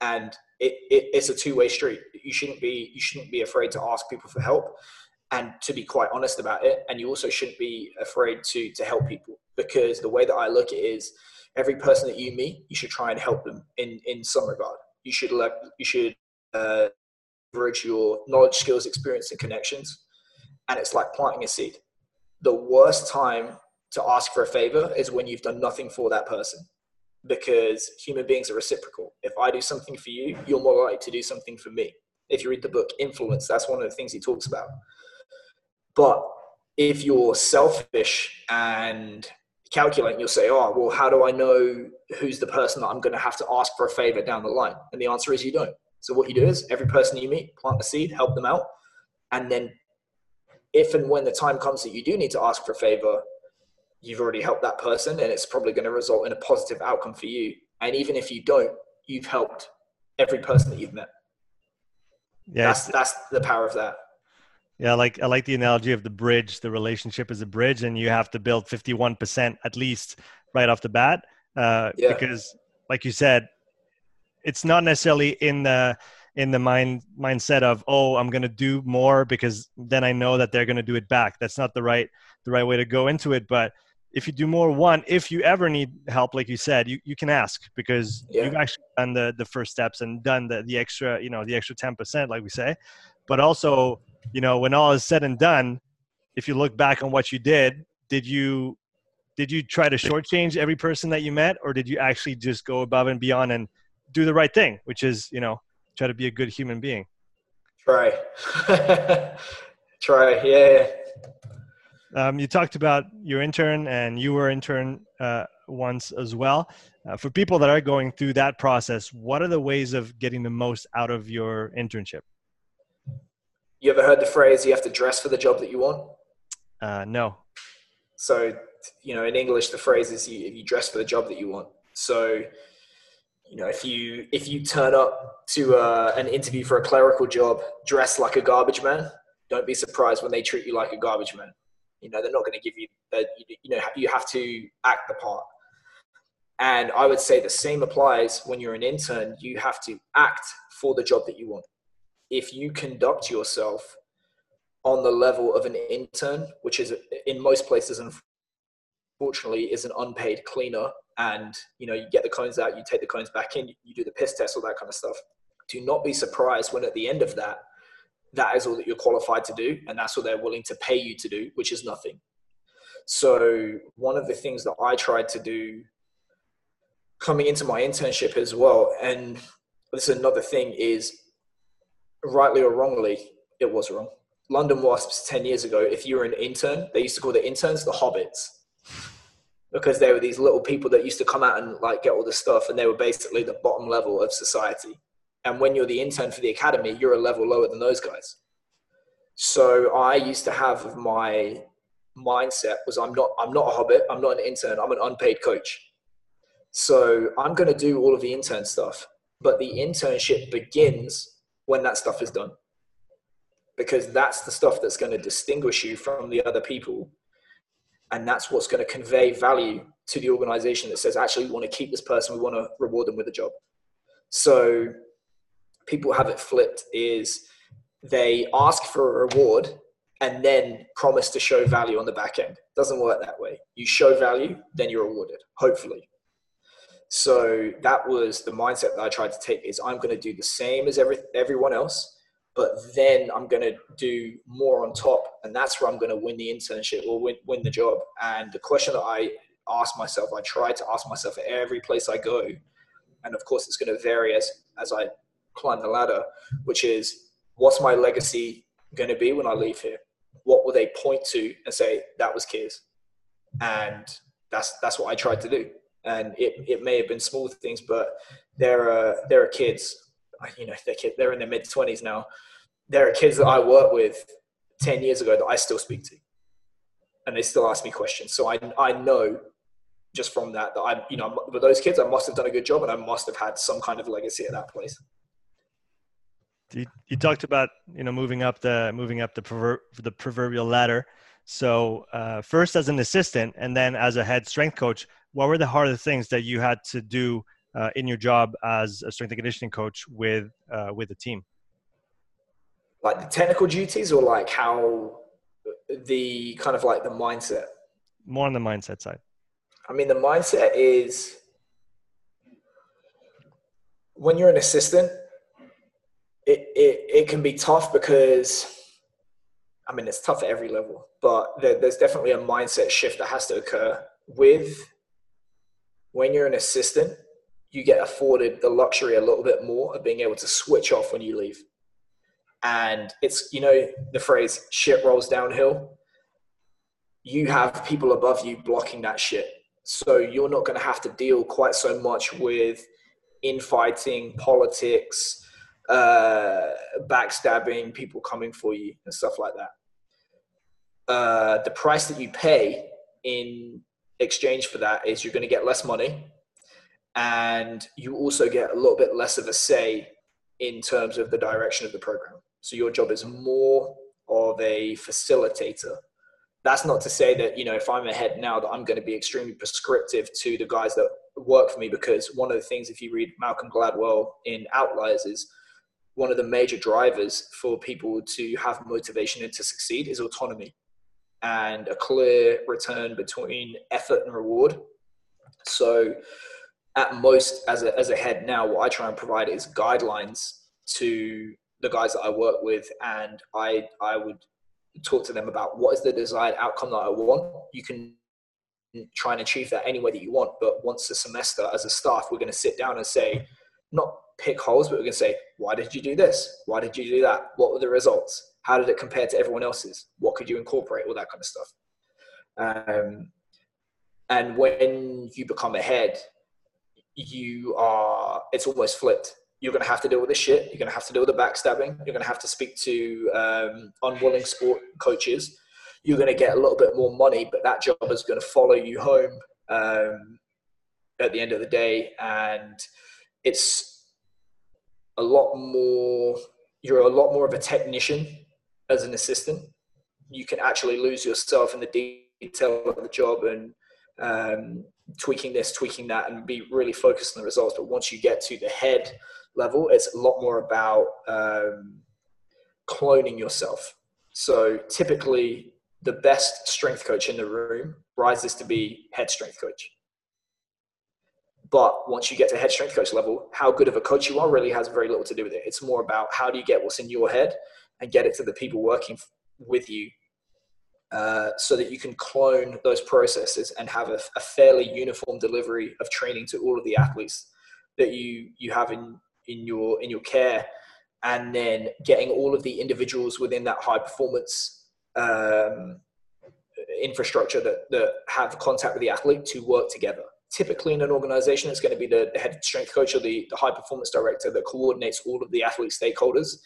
And it, it it's a two way street. You shouldn't be you shouldn't be afraid to ask people for help. And to be quite honest about it and you also shouldn't be afraid to to help people because the way that i look at it is every person that you meet you should try and help them in in some regard. You should let you should uh, leverage your knowledge skills experience and connections and it's like planting a seed. The worst time to ask for a favor is when you've done nothing for that person because human beings are reciprocal if i do something for you you're more likely to do something for me if you read the book influence that's one of the things he talks about but if you're selfish and calculating, you'll say, oh, well, how do I know who's the person that I'm going to have to ask for a favor down the line? And the answer is you don't. So what you do is every person you meet, plant a seed, help them out. And then if and when the time comes that you do need to ask for a favor, you've already helped that person and it's probably going to result in a positive outcome for you. And even if you don't, you've helped every person that you've met. Yeah, that's, that's the power of that. Yeah, I like I like the analogy of the bridge. The relationship is a bridge, and you have to build fifty one percent at least right off the bat. Uh, yeah. Because, like you said, it's not necessarily in the in the mind mindset of oh I'm going to do more because then I know that they're going to do it back. That's not the right the right way to go into it. But if you do more, one, if you ever need help, like you said, you, you can ask because yeah. you've actually done the the first steps and done the the extra you know the extra ten percent, like we say. But also you know, when all is said and done, if you look back on what you did, did you did you try to shortchange every person that you met, or did you actually just go above and beyond and do the right thing, which is you know try to be a good human being? Try, try, yeah. Um, you talked about your intern, and you were intern uh, once as well. Uh, for people that are going through that process, what are the ways of getting the most out of your internship? You ever heard the phrase "you have to dress for the job that you want"? Uh, no. So, you know, in English, the phrase is you, you dress for the job that you want. So, you know, if you if you turn up to uh, an interview for a clerical job dressed like a garbage man, don't be surprised when they treat you like a garbage man. You know, they're not going to give you that. You know, you have to act the part. And I would say the same applies when you're an intern. You have to act for the job that you want if you conduct yourself that is all that you're qualified to do, and that's what they're willing to pay you to do, which is nothing. So one of the things that I tried to do coming into my internship as well, and this is another thing, is rightly or wrongly, it was wrong. London Wasps 10 years ago, if you were an intern, they used to call the interns the hobbits because they were these little people that used to come out and like get all the stuff and they were basically the bottom level of society. And when you're the intern for the academy, you're a level lower than those guys. So I used to have my mindset was I'm not I'm not a hobbit, I'm not an intern, I'm an unpaid coach. So I'm going to do all of the intern stuff, but the internship begins when that stuff is done. Because that's the stuff that's going to distinguish you from the other people. And that's what's going to convey value to the organization that says actually we want to keep this person. We want to reward them with a job. So people have it flipped is they ask for a reward and then promise to show value on the back end. Doesn't work that way. You show value then you're rewarded hopefully. So that was the mindset that I tried to take is I'm going to do the same as every, everyone else, but then I'm going to do more on top, and that's where I'm going to win the internship or win, win the job. And the question that I ask myself, I try to ask myself at every place I go, and of course it's going to vary as as I climb the ladder, which is what's my legacy going to be when I leave here? What will they point to and say that was Kears? And that's that's what I tried to do. And it, it may have been small things, but there are there are kids you know, they're, they're in their mid 20s now. There are kids that I worked with 10 years ago that I still speak to. And they still ask me questions. So I, I know just from that that I, you know, with those kids, I must have done a good job and I must have had some kind of legacy at that place. You, you talked about you know moving up the moving up the prover- the proverbial ladder. So uh, first as an assistant and then as a head strength coach, what were the harder things that you had to do uh, in your job as a strength and conditioning coach with uh, with the team? Like the technical duties, or like how the kind of like the mindset. More on the mindset side. I mean, the mindset is when you're an assistant, it, it, it can be tough because, I mean, it's tough at every level, but there, there's definitely a mindset shift that has to occur with when you're an assistant you get afforded the luxury a little bit more of being able to switch off when you leave. And it's, you know, the phrase shit rolls downhill. You have people above you blocking that shit. So you're not going to have to deal quite so much with infighting, politics, uh, backstabbing, people coming for you, and stuff like that. Uh, the price that you pay in exchange for that is you're going to get less money and you also get a little bit less of a say in terms of the direction of the program. So your job is more of a facilitator. That's not to say that, you know, if I'm ahead now that I'm going to be extremely prescriptive to the guys that work for me because one of the things if you read Malcolm Gladwell in Outliers is one of the major drivers for people to have motivation and to succeed is autonomy and a clear return between effort and reward. So at most as a, as a head now what i try and provide is guidelines to the guys that i work with and i i would talk to them about what is the desired outcome that i want you can try and achieve that any way that you want but once a semester as a staff we're going to sit down and say not pick holes but we're to say why did you do this? Why did you do that? What were the results? How did it compare to everyone else's? What could you incorporate? All that kind of stuff. Um, and when you become a head you are it's almost flipped. You're going to have to deal with the shit. You're going to have to deal with the backstabbing. You're going to have to speak to um, unwilling sport coaches. You're going to get a little bit more money but that job is going to follow you home um, at the end of the day. And it's a lot more you're a lot more of a technician as an assistant you can actually lose yourself in the detail of the job and um, tweaking this, tweaking that, and be really focused on the results. But once you get to the head level, it's a lot more about um, cloning yourself. So typically, the best strength coach in the room rises to be head strength coach. But once you get to head strength coach level, how good of a coach you are really has very little to do with it. It's more about how do you get what's in your head and get it to the people working with you uh, so that you can clone those processes and have a, a, fairly uniform delivery of training to all of the athletes that you you have in in your in your care and then getting all of the individuals within that high performance um, infrastructure that, that have contact with the athlete to work together typically in an organization it's going to be the, the head strength coach or the, the high performance director that coordinates all of the athlete stakeholders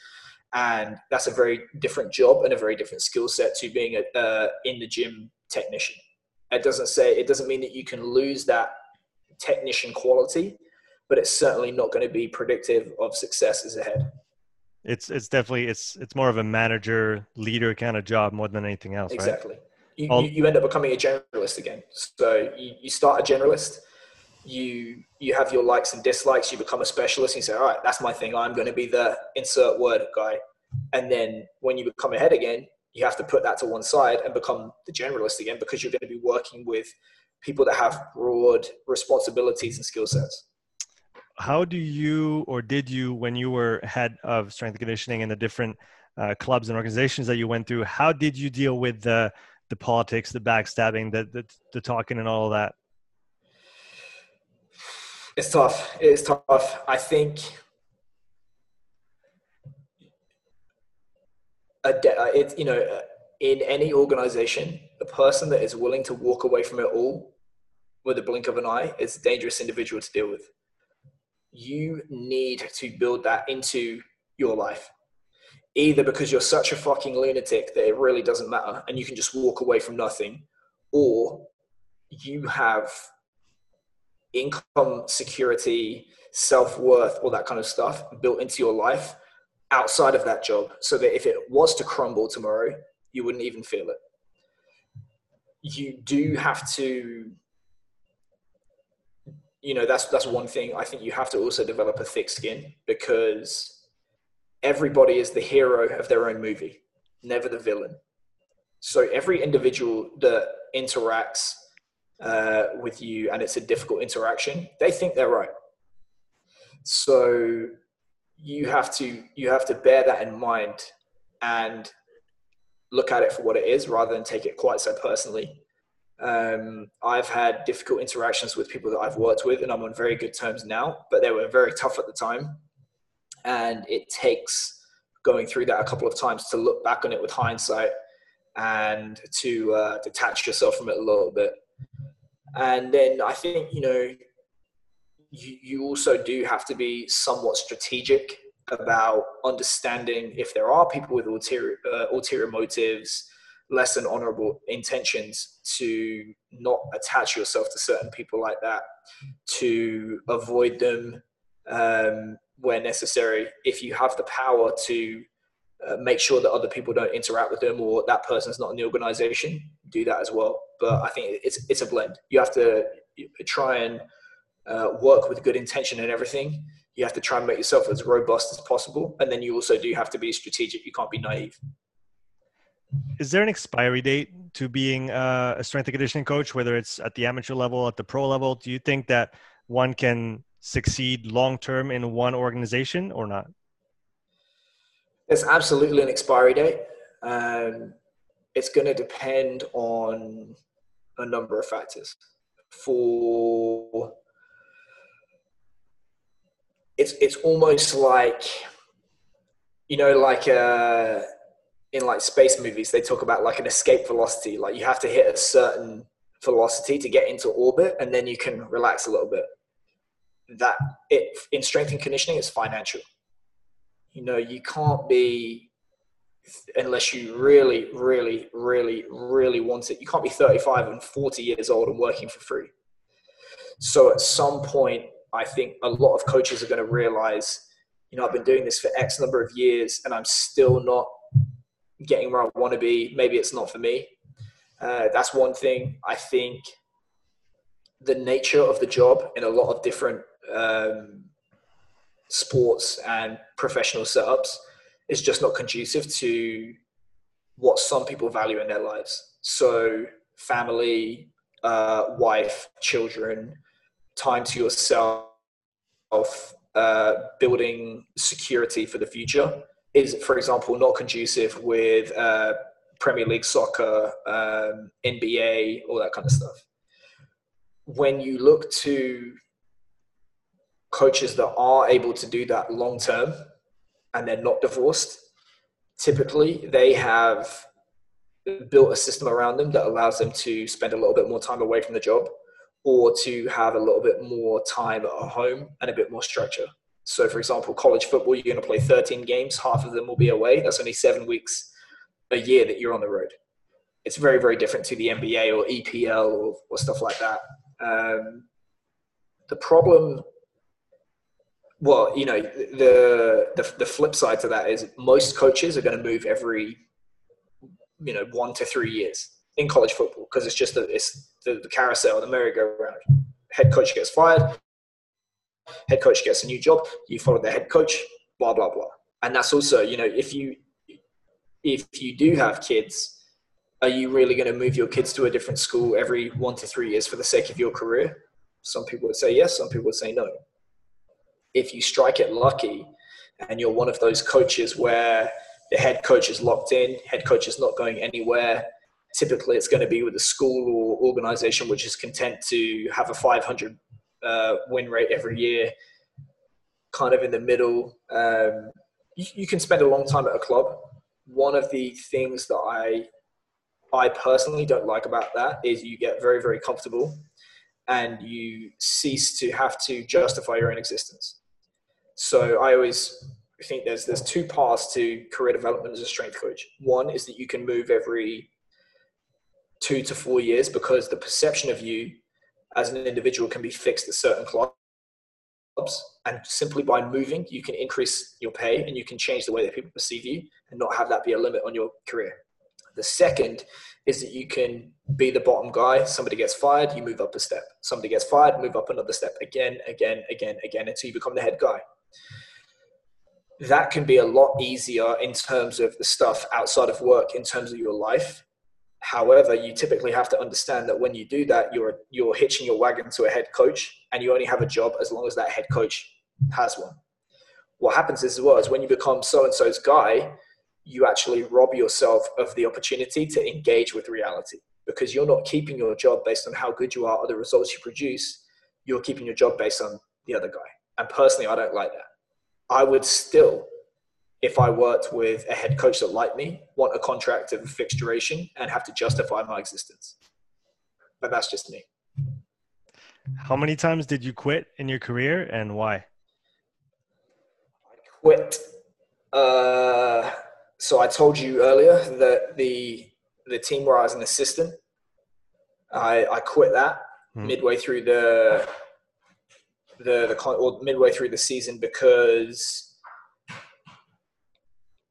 and that's a very different job and a very different skill set to being a uh, in the gym technician. It doesn't say it doesn't mean that you can lose that technician quality, but it's certainly not going to be predictive of success as a head. It's it's definitely it's it's more of a manager leader kind of job more than anything else. Exactly. Right? You, you, you end up becoming a generalist again. So you, you start a generalist you you have your likes and dislikes you become a specialist and you say all right that's my thing. I'm going to be the insert word guy. And then when you become a head again you have to put that to one side and become the generalist again because you're going to be working with people that have broad responsibilities and skill sets. How do you or did you when you were head of strength and conditioning in the different uh, clubs and organizations that you went through how did you deal with the the politics the backstabbing the the, the talking and all of that? It's tough. It's tough. I think de- uh, it's you know uh, in any organization a person that is willing to walk away from it all with a blink of an eye is a dangerous individual to deal with. You need to build that into your life. Either because you're such a fucking lunatic that it really doesn't matter and you can just walk away from nothing, or you have income security, self worth, all that kind of stuff built into your life outside of that job so that if it was to crumble tomorrow, you wouldn't even feel it. You do have to you know that's that's one thing i think you have to also develop a thick skin because everybody is the hero of their own movie never the villain. So every individual that interacts uh, with you and it's a difficult interaction they think they're right. So you have to you have to bear that in mind and look at it for what it is rather than take it quite so personally. Um, I've had difficult interactions with people that I've worked with, and I'm on very good terms now, but they were very tough at the time. And it takes going through that a couple of times to look back on it with hindsight and to uh, detach yourself from it a little bit. And then I think, you know, you, you also do have to be somewhat strategic about understanding if there are people with ulterior, uh, ulterior motives less than honorable intentions to not attach yourself to certain people like that, to avoid them um, where necessary. If you have the power to uh, make sure that other people don't interact with them or that person's not in the organization, do that as well. But I think it's it's a blend. You have to try and uh, work with good intention and everything. You have to try and make yourself as robust as possible, and then you also do have to be strategic. You can't be naive is there an expiry date to being uh, a strength and conditioning coach, whether it's at the amateur level, at the pro level? Do you think that one can succeed long term in one organization or not? There's absolutely an expiry date. Um, it's going to depend on a number of factors. For it's it's almost like you know, like uh, in like space movies, they talk about like an escape velocity. Like you have to hit a certain velocity to get into orbit, and then you can relax a little bit. That it in strength and conditioning, it's financial. You know, you can't be unless you really, really, really, really want it. You can't be 35 and 40 years old and working for free. So at some point, I think a lot of coaches are going to realize, you know, I've been doing this for X number of years and I'm still not getting where I want to be. Maybe it's not for me. Uh, that's one thing. I think the nature of the job in a lot of different um, sports and professional setups is just not conducive to what some people value in their lives. So, family, uh, wife, children, time to yourself, uh, building security for the future is, for example, not conducive with uh, Premier League soccer, um, NBA, all that kind of stuff. When you look to coaches that are able to do that long term and they're not divorced, typically they have built a system around them that allows them to spend a little bit more time away from the job or to have a little bit more time at home and a bit more structure. So, for example, college football, you're going to play 13 games, half of them will be away. That's only seven weeks a year that you're on the road. It's very, very different to the NBA or EPL or, or stuff like that. Um, the problem, well, you know, the, the the flip side to that is most coaches are going to move every, you know, one to three years in college football because it's just a, it's the, the carousel, the merry-go-round. Head coach gets fired, head coach gets a new job, you follow the head coach, blah blah blah. And that's also, you know, if you if you do have kids, are you really going to move your kids to a different school every one to three years for the sake of your career? Some people would say yes, some people would say no. If you strike it lucky and you're one of those coaches where the head coach is locked in, head coach is not going anywhere, typically it's going to be with a school or organization which is content to have a 500 uh, win rate every year, kind of in the middle. Um, you, you can spend a long time at a club. One of the things that I I personally don't like about that is you get very very comfortable and you cease to have to justify your own existence. So I always think there's there's two paths to career development as a strength coach. One is that you can move every two to four years because the perception of you as an individual can be fixed at certain clubs. And simply by moving, you can increase your pay and you can change the way that people perceive you and not have that be a limit on your career. The second is that you can be the bottom guy. Somebody gets fired, you move up a step. Somebody gets fired, move up another step again, again, again, again until you become the head guy. That can be a lot easier in terms of the stuff outside of work, in terms of your life. However, you typically have to understand that when you do that, you're you're hitching your wagon to a head coach, and you only have a job as long as that head coach has one. What happens is, as well, is when you become so and so's guy, you actually rob yourself of the opportunity to engage with reality because you're not keeping your job based on how good you are or the results you produce. You're keeping your job based on the other guy. And personally, I don't like that. I would still if I worked with a head coach that liked me, want a contract of a fixed duration, and have to justify my existence. But that's just me. How many times did you quit in your career and why? I quit. Uh, so I told you earlier that the the team where I was an assistant, I, I quit that hmm. midway through the the the or midway through the season because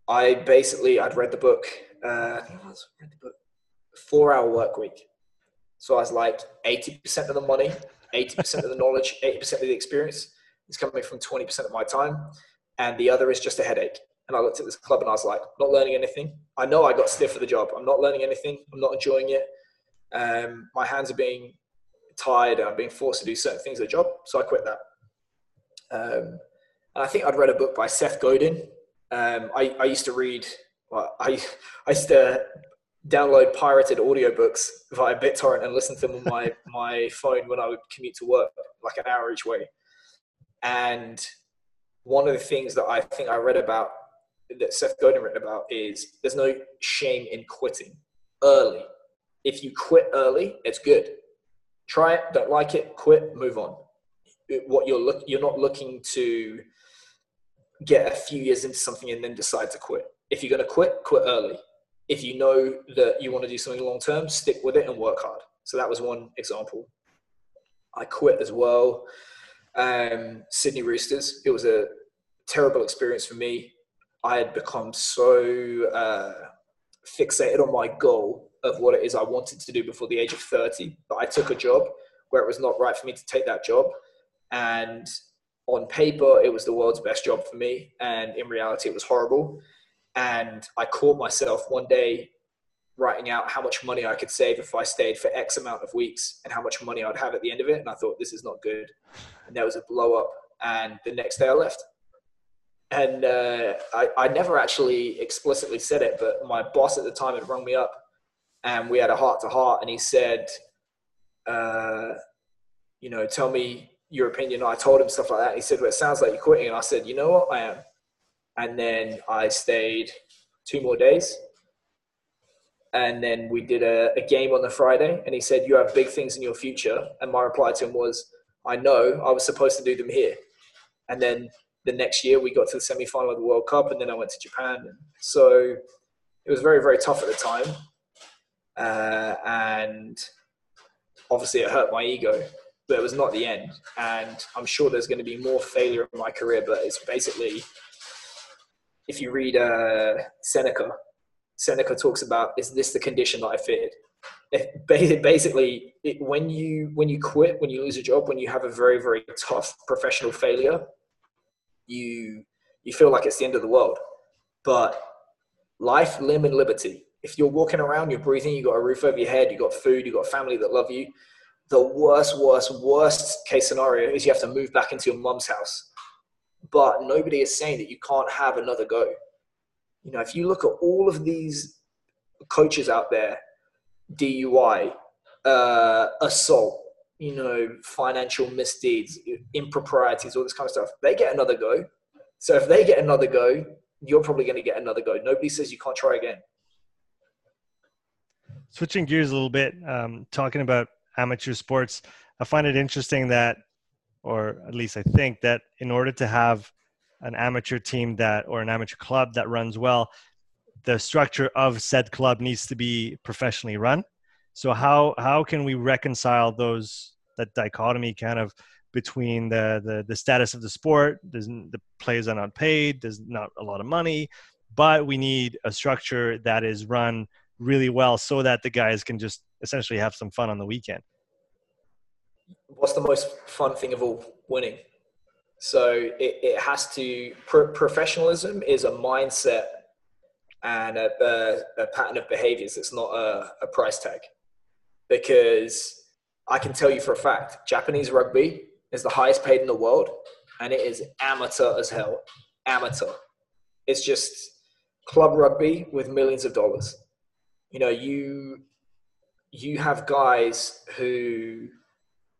I basically I'd read the book. Uh, I read the book. Four Hour Work Week. So I was like, eighty percent of the money, eighty percent of the knowledge, eighty percent of the experience is coming from twenty percent of my time, and the other is just a headache. And I looked at this club and I was like, not learning anything. I know I got stiff for the job. I'm not learning anything. I'm not enjoying it. Um, my hands are being tied. I'm being forced to do certain things at the job. So I quit that. Um, and I think I'd read a book by Seth Godin um, I, I used to read, well, I, I used to download pirated audiobooks via BitTorrent and listen to them on my, my phone when I would commute to work, like an hour each way. And one of the things that I think I read about that Seth Godin written about is there's no shame in quitting early. If you quit early, it's good. Try it, don't like it, quit, move on. What you're look, you're not looking to get a few years into something and then decide to quit. If you're going to quit, quit early. If you know that you want to do something long term, stick with it and work hard. So that was one example. I quit as well. Um, Sydney Roosters. It was a terrible experience for me. I had become so uh, fixated on my goal of what it is I wanted to do before the age of 30 But I took a job where it was not right for me to take that job. And on paper, it was the world's best job for me. And in reality, it was horrible. And I caught myself one day writing out how much money I could save if I stayed for X amount of weeks and how much money I'd have at the end of it. And I thought, this is not good. And there was a blow up. And the next day I left. And uh, I, I never actually explicitly said it, but my boss at the time had rung me up and we had a heart to heart. And he said, uh, you know, tell me your opinion. I told him stuff like that. He said, well, it sounds like you're quitting. And I said, you know what? I am. And then I stayed two more days. And then we did a, a game on the Friday. And he said, you have big things in your future. And my reply to him was, I know I was supposed to do them here. And then the next year we got to the semi-final of the World Cup. And then I went to Japan. So it was very, very tough at the time. Uh, and obviously it hurt my ego but it was not the end. And I'm sure there's going to be more failure in my career, but it's basically, if you read uh, Seneca, Seneca talks about, is this the condition that I feared If basically, it, when you when you quit, when you lose a job, when you have a very very tough professional failure, you you feel like it's the end of the world. But life, limb, and liberty. If you're walking around, you're breathing, you've got a roof over your head, you've got food, you've got family that love you, the worst, worst, worst case scenario is you have to move back into your mum's house but nobody is saying that you can't have another go. You know, if you look at all of these coaches out there, DUI, uh, assault, you know, financial misdeeds, improprieties, all this kind of stuff, they get another go. So if they get another go, you're probably going to get another go. Nobody says you can't try again. Switching gears a little bit, um, talking about amateur sports, I find it interesting that, or at least I think that in order to have an amateur team that or an amateur club that runs well, the structure of said club needs to be professionally run. So how how can we reconcile those that dichotomy kind of between the the, the status of the sport, the players are not paid, there's not a lot of money, but we need a structure that is run really well so that the guys can just essentially have some fun on the weekend. What's the most fun thing of all? Winning. So it, it has to, pro- professionalism is a mindset and a, a, a, pattern of behaviors. It's not a, a price tag. Because I can tell you for a fact, Japanese rugby is the highest paid in the world and it is amateur as hell. Amateur. It's just club rugby with millions of dollars. You know, you you have guys who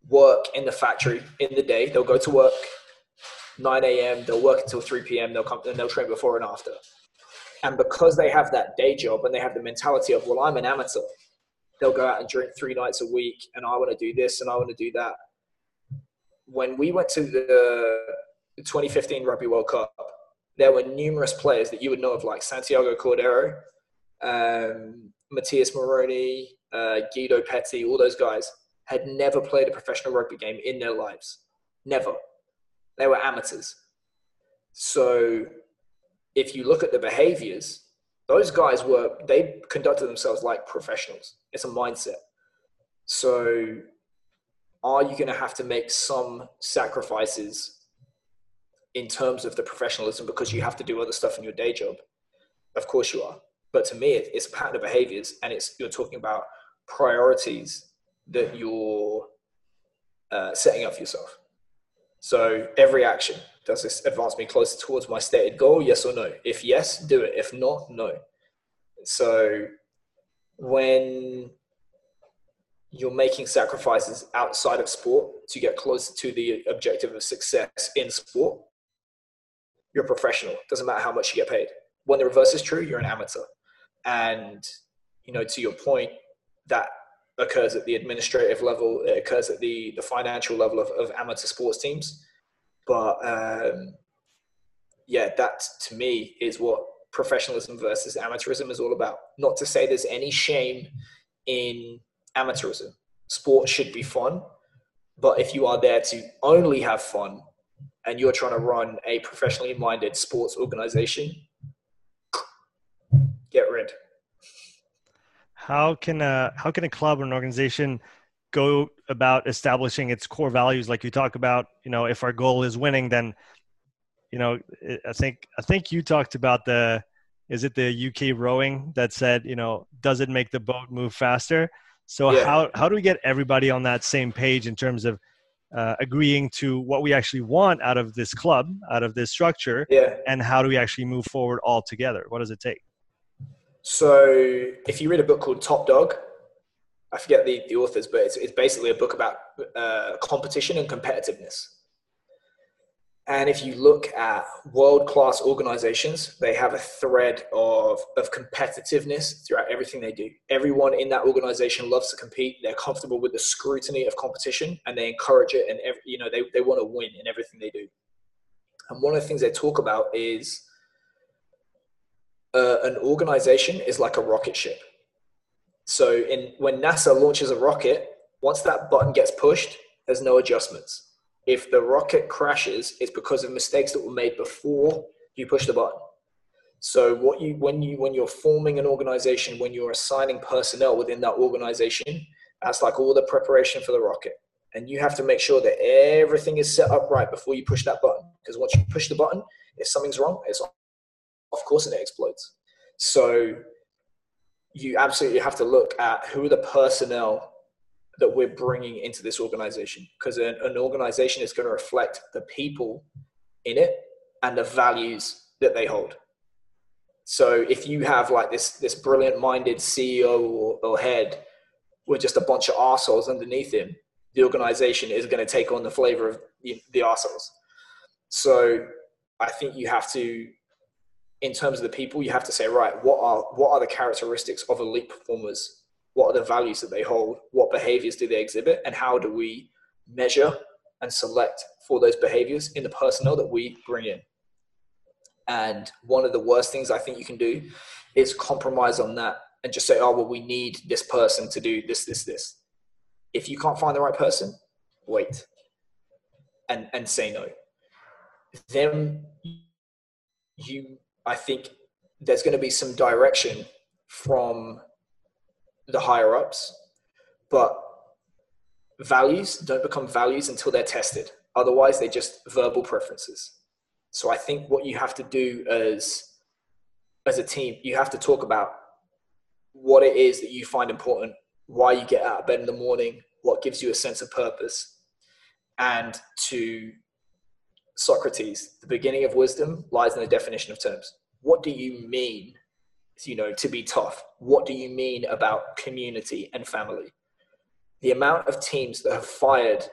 work in the factory in the day. They'll go to work 9 a.m. They'll work until 3 p.m. They'll come and they'll train before and after. And because they have that day job and they have the mentality of, well, I'm an amateur, they'll go out and drink three nights a week and I want to do this and I want to do that. When we went to the 2015 Rugby World Cup, there were numerous players that you would know of, like Santiago Cordero, um, Matías Moroni, uh, Guido Petti, all those guys had never played a professional rugby game in their lives. Never. They were amateurs. So if you look at the behaviors, those guys were, they conducted themselves like professionals. It's a mindset. So are you going to have to make some sacrifices in terms of the professionalism because you have to do other stuff in your day job? Of course you are. But to me, it's a pattern of behaviors and it's, you're talking about priorities that you're uh, setting up for yourself. So every action does this advance me closer towards my stated goal? Yes or no? If yes, do it. If not, no. So when you're making sacrifices outside of sport to get closer to the objective of success in sport, you're a professional. Doesn't matter how much you get paid. When the reverse is true, you're an amateur. And you know, to your point, that occurs at the administrative level, it occurs at the, the financial level of, of amateur sports teams. But um, yeah, that to me is what professionalism versus amateurism is all about. Not to say there's any shame in amateurism. Sport should be fun, but if you are there to only have fun and you're trying to run a professionally minded sports organization, get rid. How can a how can a club or an organization go about establishing its core values like you talk about? You know if our goal is winning then you know i think i think you talked about the is it the uk rowing that said you know does it make the boat move faster? So yeah. how how do we get everybody on that same page in terms of uh, agreeing to what we actually want out of this club out of this structure? Yeah. and how do we actually move forward all together what does it take so if you read a book called Top Dog, I forget the, the authors, but it's, it's basically a book about uh, competition and competitiveness. And if you look at world class organizations, they have a thread of, of competitiveness throughout everything they do. Everyone in that organization loves to compete. They're comfortable with the scrutiny of competition and they encourage it. And, every, you know, they, they want to win in everything they do. And one of the things they talk about is uh, an organization is like a rocket ship. So in when NASA launches a rocket, once that button gets pushed, there's no adjustments. If the rocket crashes, it's because of mistakes that were made before you push the button. So what you when you when you're forming an organization, when you're assigning personnel within that organization, that's like all the preparation for the rocket. And you have to make sure that everything is set up right before you push that button. Because once you push the button, if something's wrong, it's of course it explodes. So you absolutely have to look at who are the personnel that we're bringing into this organization because an, an organization is going to reflect the people in it and the values that they hold. So if you have like this this brilliant minded CEO or, or head with just a bunch of assholes underneath him, the organization is going to take on the flavor of the, the assholes. So I think you have to, in terms of the people, you have to say, right, what are what are the characteristics of elite performers? What are the values that they hold? What behaviors do they exhibit? And how do we measure and select for those behaviors in the personnel that we bring in? And one of the worst things I think you can do is compromise on that and just say, oh, well, we need this person to do this, this, this. If you can't find the right person, wait and, and say no. Then you, I think there's going to be some direction from the higher ups, but values don't become values until they're tested. Otherwise, they're just verbal preferences. So I think what you have to do as as a team, you have to talk about what it is that you find important, why you get out of bed in the morning, what gives you a sense of purpose. And to Socrates, the beginning of wisdom lies in the definition of terms. What do you mean, you know, to be tough? What do you mean about community and family? The amount of teams that have fired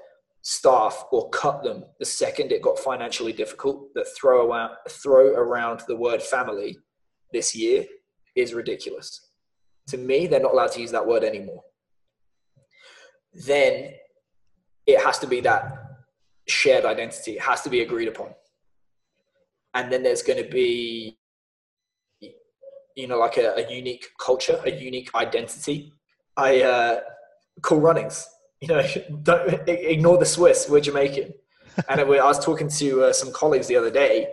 staff or cut them the second it got financially difficult that throw around, throw around the word family this year is ridiculous. To me, they're not allowed to use that word anymore. Then it has to be that shared identity. It has to be agreed upon. And then there's going to be, you know, like a, a unique culture, a unique identity. I uh, cool runnings you know, don't ignore the Swiss. We're Jamaican. and I was talking to uh, some colleagues the other day,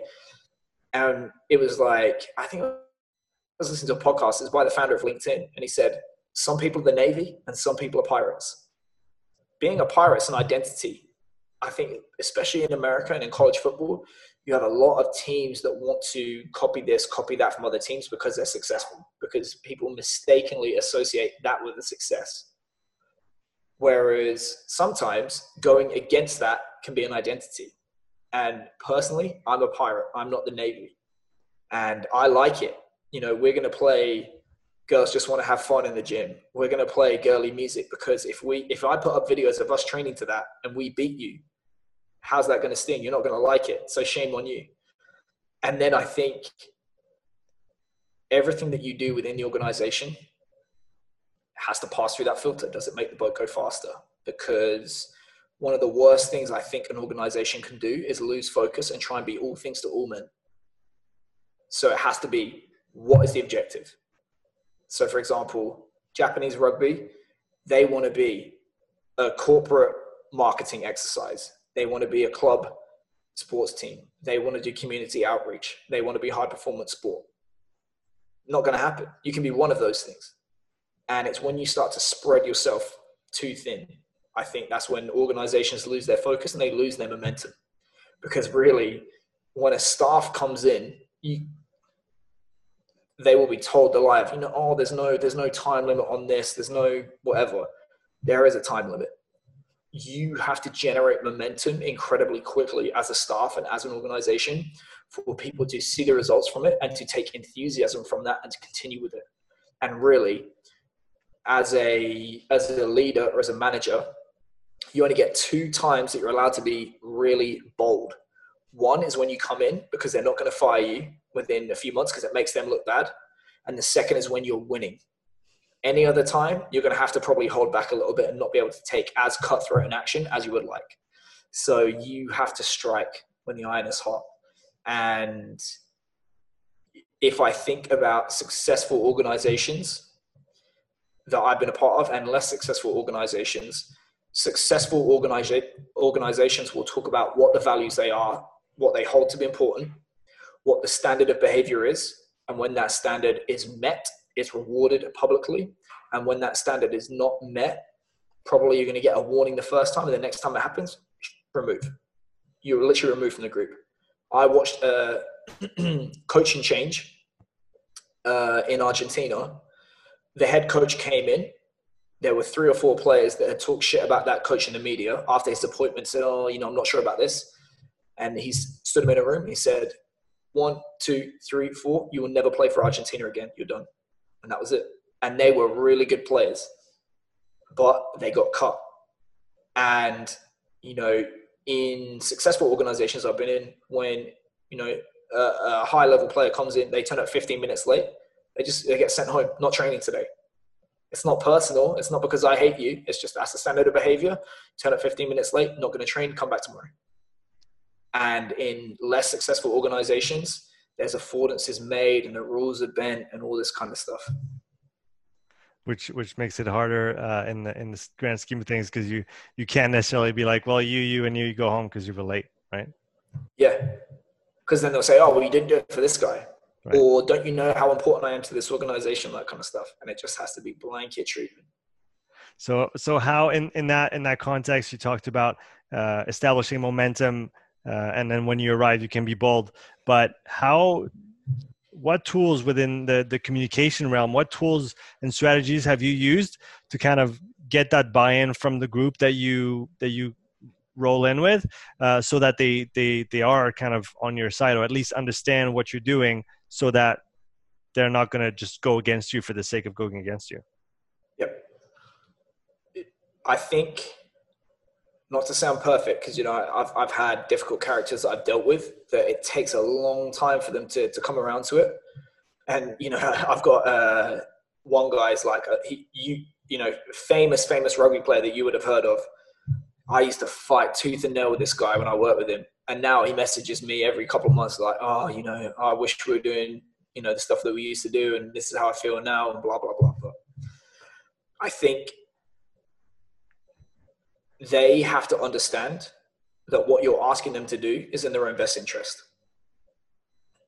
and it was like I think I was listening to a podcast. It's by the founder of LinkedIn, and he said some people are the Navy and some people are pirates. Being a pirate is an identity. I think, especially in America and in college football, you have a lot of teams that want to copy this, copy that from other teams because they're successful, because people mistakenly associate that with the success. Whereas sometimes going against that can be an identity. And personally, I'm a pirate. I'm not the Navy. And I like it. You know, we're going to play girls just want to have fun in the gym. We're going to play girly music because if we if I put up videos of us training to that and we beat you, how's that going to sting? You're not going to like it. So shame on you. And then I think everything that you do within the organization has to pass through that filter. Does it make the boat go faster? Because one of the worst things I think an organization can do is lose focus and try and be all things to all men. So it has to be what is the objective? So, for example, Japanese rugby, they want to be a corporate marketing exercise. They want to be a club sports team. They want to do community outreach. They want to be high performance sport. Not going to happen. You can be one of those things. And it's when you start to spread yourself too thin. I think that's when organizations lose their focus and they lose their momentum. Because really, when a staff comes in, you, they will be told the lie you know, oh, there's no, there's no time limit on this, there's no whatever. There is a time limit. You have to generate momentum incredibly quickly as a staff and as an organization for people to see the results from it and to take enthusiasm from that and to continue with it. And really, as a as a leader or as a manager, you only get two times that you're allowed to be really bold. One is when you come in because they're not going to fire you within a few months because it makes them look bad. And the second is when you're winning. Any other time, you're going to have to probably hold back a little bit and not be able to take as cutthroat an action as you would like. So you have to strike when the iron is hot. And if I think about successful organizations, that I've been a part of and less successful organizations. Successful organiza- organizations will talk about what the values they are, what they hold to be important, what the standard of behavior is, and when that standard is met, it's rewarded publicly. And when that standard is not met, probably you're going to get a warning the first time, and the next time it happens, remove. You're literally removed from the group. I watched a coaching change uh, in Argentina the head coach came in. There were three or four players that had talked shit about that coach in the media after his appointment. Said, "Oh, you know, I'm not sure about this." And he stood him in a room. He said, one, two, three, four, you will never play for Argentina again. You're done. And that was it. And they were really good players, but they got cut. And, you know, in successful organizations I've been in, when, you know, a, a high level player comes in, they turn up 15 minutes late, they just they get sent home, not training today. It's not personal. It's not because I hate you. It's just that's the standard of behavior. Turn up 15 minutes late, not going to train, come back tomorrow. And in less successful organizations, there's affordances made and the rules are bent and all this kind of stuff. Which which makes it harder uh, in the in the grand scheme of things because you you can't necessarily be like, well, you you and you, you go home because you were late, right? Yeah, because then they'll say, oh, well, you didn't do it for this guy, right. or don't you know how important I am to this organization, that kind of stuff, and it just has to be blanket treatment. So so how in in that in that context you talked about uh, establishing momentum uh, and then when you arrive you can be bold but how what tools within the the communication realm what tools and strategies have you used to kind of get that buy-in from the group that you that you roll in with uh, so that they they they are kind of on your side or at least understand what you're doing so that they're not going to just go against you for the sake of going against you? Yep. I think not to sound perfect because you know I've, I've had difficult characters that I've dealt with that it takes a long time for them to, to come around to it. And you know I've got uh, one guy's like a, uh, he, you you know famous famous rugby player that you would have heard of. I used to fight tooth and nail with this guy when I worked with him. And now he messages me every couple of months like oh you know I wish we were doing you know the stuff that we used to do and this is how I feel now and blah blah blah blah. I think they have to understand that what you're asking them to do is in their own best interest.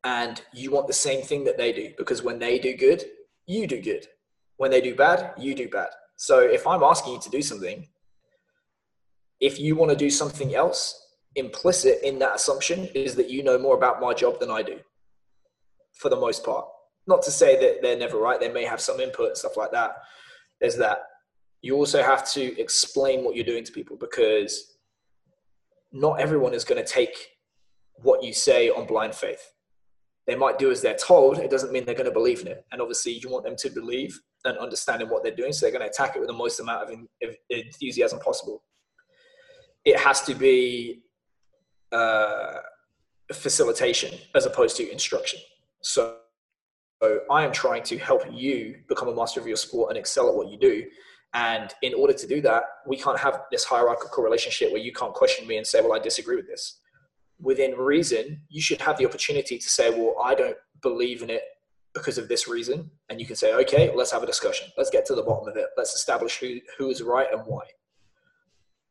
And you want the same thing that they do because when they do good, you do good. When they do bad, you do bad. So if I'm asking you to do something, if you want to do something else, implicit in that assumption is that you know more about my job than I do for the most part. Not to say that they're never right, they may have some input and stuff like that. There's that you also have to explain what you're doing to people because not everyone is going to take what you say on blind faith. They might do as they're told. It doesn't mean they're going to believe in it. And obviously, you want them to believe and understand in what they're doing. So they're going to attack it with the most amount of enthusiasm possible. It has to be uh, facilitation as opposed to instruction. So, so I am trying to help you become a master of your sport and excel at what you do and in order to do that, we can't have this hierarchical relationship where you can't question me and say, well, I disagree with this. Within reason, you should have the opportunity to say, well, I don't believe in it because of this reason. And you can say, okay, let's have a discussion. Let's get to the bottom of it. Let's establish who, who is right and why.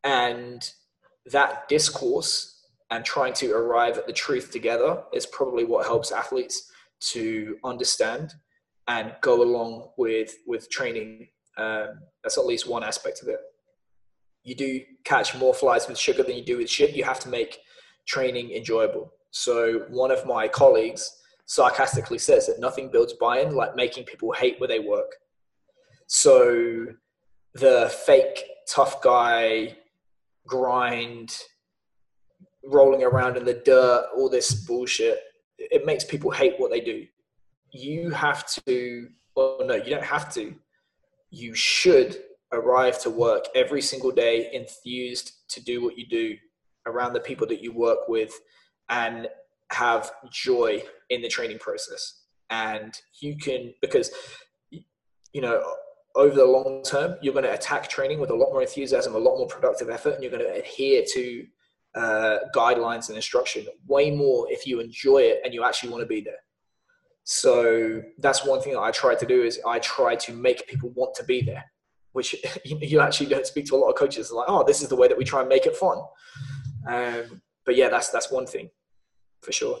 And that discourse and trying to arrive at the truth together is probably what helps athletes to understand and go along with with training um, that's at least one aspect of it. You do catch more flies with sugar than you do with shit. You have to make training enjoyable. So one of my colleagues sarcastically says that nothing builds buy-in like making people hate where they work. So the fake tough guy grind, rolling around in the dirt, all this bullshit, it makes people hate what they do. You have to, well, no, you don't have to you should arrive to work every single day enthused to do what you do around the people that you work with and have joy in the training process. And you can because you know over the long term you're going to attack training with a lot more enthusiasm a lot more productive effort and you're going to adhere to uh, guidelines and instruction way more if you enjoy it and you actually want to be there so that's one thing that I try to do is I try to make people want to be there, which you actually don't speak to a lot of coaches like, oh, this is the way that we try and make it fun. Um, but yeah, that's that's one thing for sure.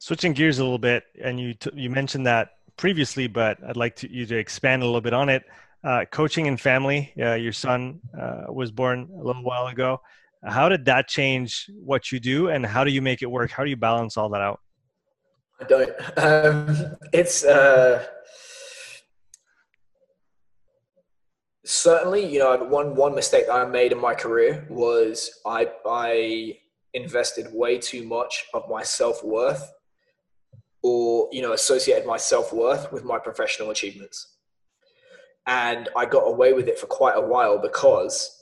Switching gears a little bit, and you t- you mentioned that previously, but I'd like to, you to expand a little bit on it. Uh, coaching and family. Uh, your son uh, was born a little while ago. How did that change what you do, and how do you make it work? How do you balance all that out? I don't. Um, it's uh, certainly, you know, one one mistake that I made in my career was I I invested way too much of my self worth or you know associated my self-worth with my professional achievements and i got away with it for quite a while because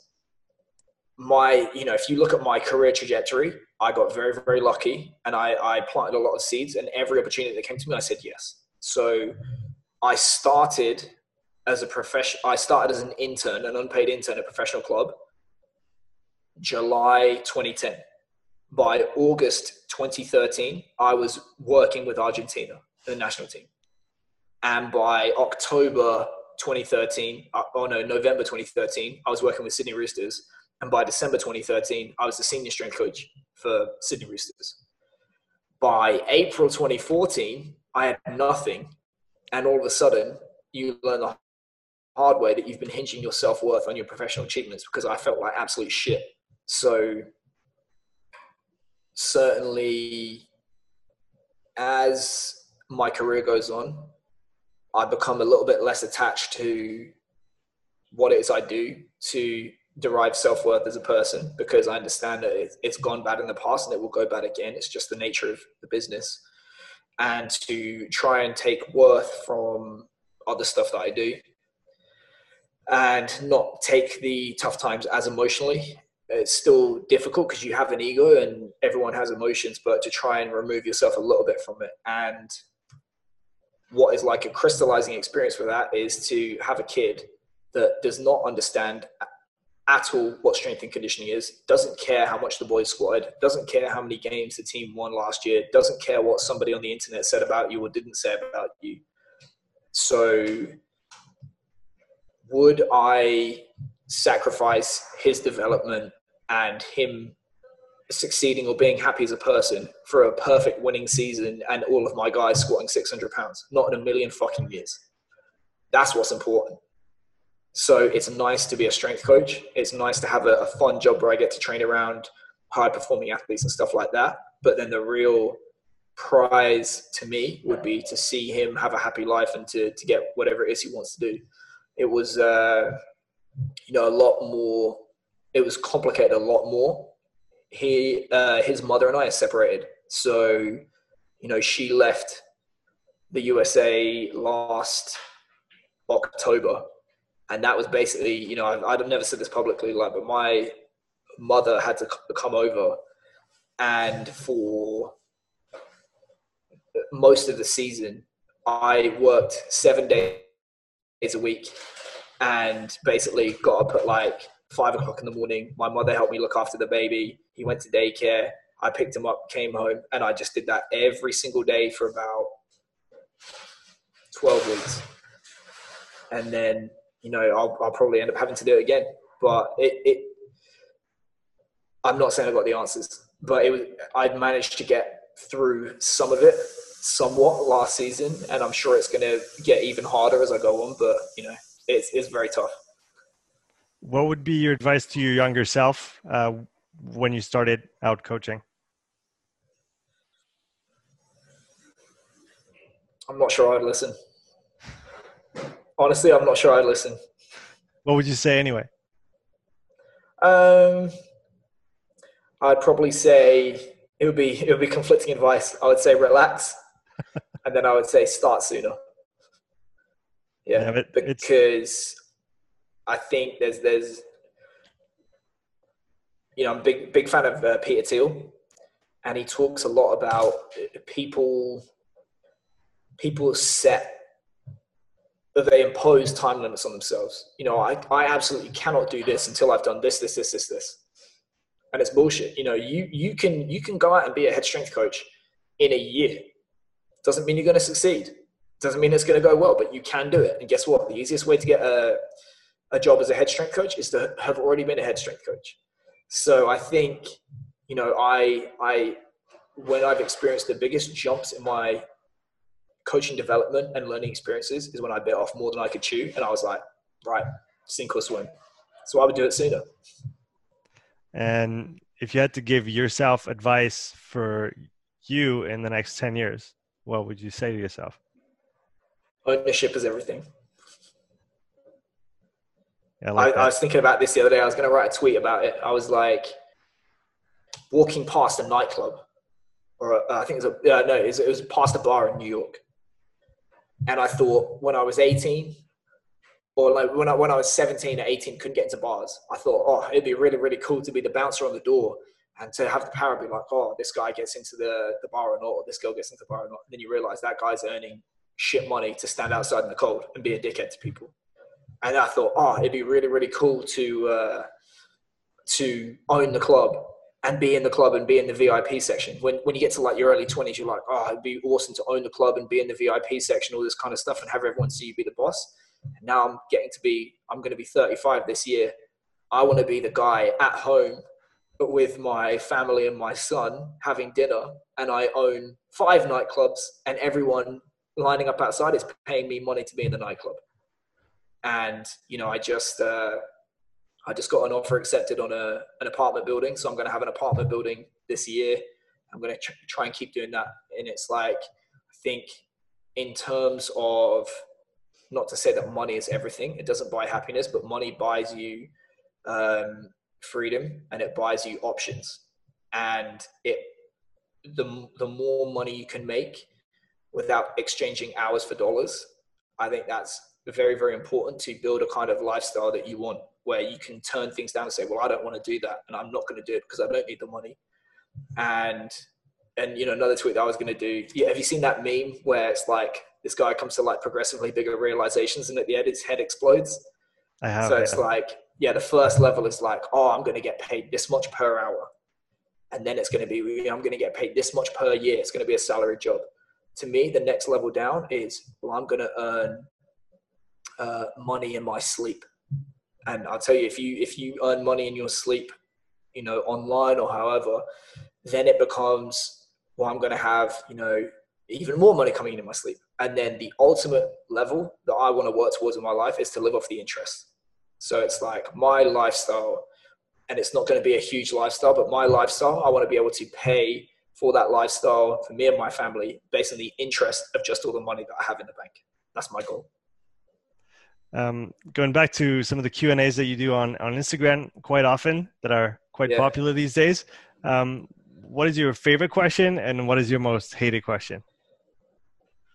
my you know if you look at my career trajectory i got very very lucky and i i planted a lot of seeds and every opportunity that came to me i said yes. So i started as a profession i started as an intern an unpaid intern at a professional club july 2010 by august 2013 i was working with argentina the national team. And by october 2013 uh, oh no november 2013 i was working with sydney roosters and by December 2013, I was the senior strength coach for Sydney Roosters. By April 2014, I had nothing. And all of a sudden, you learn the hard way that you've been hinging your self worth on your professional achievements because I felt like absolute shit. So, certainly, as my career goes on, I become a little bit less attached to what it is I do, to derive self worth as a person because I understand that it's gone bad in the past and it will go bad again. It's just the nature of the business. And to try and take worth from other stuff that I do and not take the tough times as emotionally. It's still difficult because you have an ego and everyone has emotions, but to try and remove yourself a little bit from it. And what is like a crystallizing experience for that is to have a kid that does not understand at all what strength and conditioning is, doesn't care how much the boys squatted, doesn't care how many games the team won last year, doesn't care what somebody on the internet said about you or didn't say about you. So, would I sacrifice his development and him succeeding or being happy as a person for a perfect winning season and all of my guys squatting 600 pounds? Not in a million fucking years. That's what's important. So it's nice to be a strength coach. It's nice to have a, a fun job where I get to train around high performing athletes and stuff like that. But then the real prize to me would be to see him have a happy life and to, to get whatever it is he wants to do. It was, uh, you know, a lot more, it was complicated a lot more. He, uh, his mother and I are separated. So, you know, she left the USA last October and that was basically, you know, I've, I've never said this publicly, like, but my mother had to come over, and for most of the season, I worked seven days a week, and basically got up at like five o'clock in the morning. My mother helped me look after the baby. He went to daycare. I picked him up, came home, and I just did that every single day for about 12 weeks. And then you know, I'll, I'll probably end up having to do it again. But it, it I'm not saying I got the answers, but it was, I'd managed to get through some of it somewhat last season, and I'm sure it's going to get even harder as I go on. But you know, it's it's very tough. What would be your advice to your younger self uh, when you started out coaching? I'm not sure I'd listen honestly, I'm not sure I'd listen. What would you say anyway? Um, I'd probably say it would be it would be conflicting advice. I would say relax, and then I would say start sooner. Yeah, yeah because I think there's there's you know I'm big big fan of uh, Peter Thiel, and he talks a lot about people people set that they impose time limits on themselves. You know, I, I absolutely cannot do this until I've done this, this, this, this, this. And it's bullshit. You know, you you can you can go out and be a head strength coach in a year. Doesn't mean you're going to succeed. Doesn't mean it's going to go well, but you can do it. And guess what? The easiest way to get a a job as a head strength coach is to have already been a head strength coach. So I think, you know, I I when I've experienced the biggest jumps in my coaching development and learning experiences is when I bit off more than I could chew. And I was like, right, sink or swim. So I would do it sooner. And if you had to give yourself advice for you in the next 10 years, what would you say to yourself? Ownership is everything. Yeah, I, like I, I was thinking about this the other day. I was going to write a tweet about it. I was like, walking past a nightclub or uh, I think it was a uh, no, it was, it was past a bar in New York. And I thought when I was 18, or like when I when I was 17 or 18, couldn't get into bars. I thought, oh, it'd be really really cool to be the bouncer on the door and to have the power be like, oh, this guy gets into the the bar or not, or this girl gets into the bar or not. And then you realize that guy's earning shit money to stand outside in the cold and be a dickhead to people. And I thought, oh, it'd be really really cool to uh, to own the club and be in the club and be in the VIP section. When when you get to like your early twenties, you're like, oh, it'd be awesome to own the club and be in the VIP section, all this kind of stuff, and have everyone see you be the boss. And now I'm getting to be, I'm going to be 35 this year. I want to be the guy at home with my family and my son having dinner, and I own five nightclubs, and everyone lining up outside is paying me money to be in the nightclub. And you know, I just uh, I just got an offer accepted on a, an apartment building. So I'm going to have an apartment building this year. I'm going to tr- try and keep doing that. And it's like, I think in terms of, not to say that money is everything, it doesn't buy happiness, but money buys you um, freedom and it buys you options. And it, the, the more money you can make without exchanging hours for dollars, I think that's very, very important to build a kind of lifestyle that you want where you can turn things down and say, well, I don't want to do that. And I'm not going to do it because I don't need the money. And, and, you know, another tweet that I was going to do, yeah, have you seen that meme where it's like, this guy comes to like progressively bigger realizations and at the end his head explodes. I have. So it's like, yeah, the first level is like, oh, I'm going to get paid this much per hour. And then it's going to be, I'm going to get paid this much per year. It's going to be a salary job. To me, the next level down is, well, I'm going to earn uh, money in my sleep and I'll tell you, if you if you earn money in your sleep, you know, online or however, then it becomes well, I'm going to have you know even more money coming in in my sleep. And then the ultimate level that I want to work towards in my life is to live off the interest. So it's like my lifestyle, and it's not going to be a huge lifestyle, but my lifestyle, I want to be able to pay for that lifestyle for me and my family based on the interest of just all the money that I have in the bank. That's my goal. Um, going back to some of the Q and A's that you do on on Instagram quite often that are quite yeah. popular these days. Um, what is your favorite question, and what is your most hated question?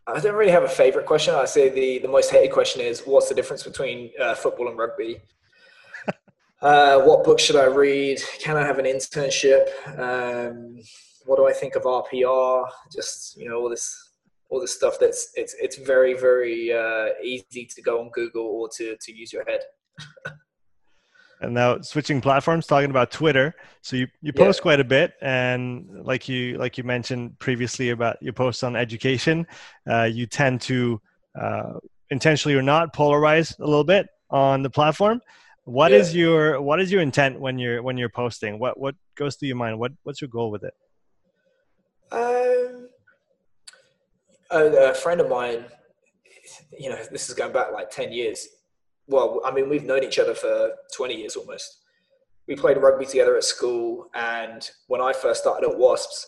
I don't really have a favorite question. I say the the most hated question is, what's the difference between uh, football and rugby? uh, what book should I read? Can I have an internship? Um, what do I think of RPR? Just you know all this all the stuff that's it's it's very very uh, easy to go on Google or to to use your head. and now switching platforms, talking about Twitter. So you, you post yeah. quite a bit, and like you like you mentioned previously about your posts on education, uh, you tend to uh, intentionally or not polarize a little bit on the platform. What yeah. is your what is your intent when you're when you're posting? What what goes through your mind? What what's your goal with it? Um, a, a friend of mine, you know, this is going back like 10 years. Well, I mean, we've known each other for 20 years almost. We played rugby together at school. And when I first started at Wasps,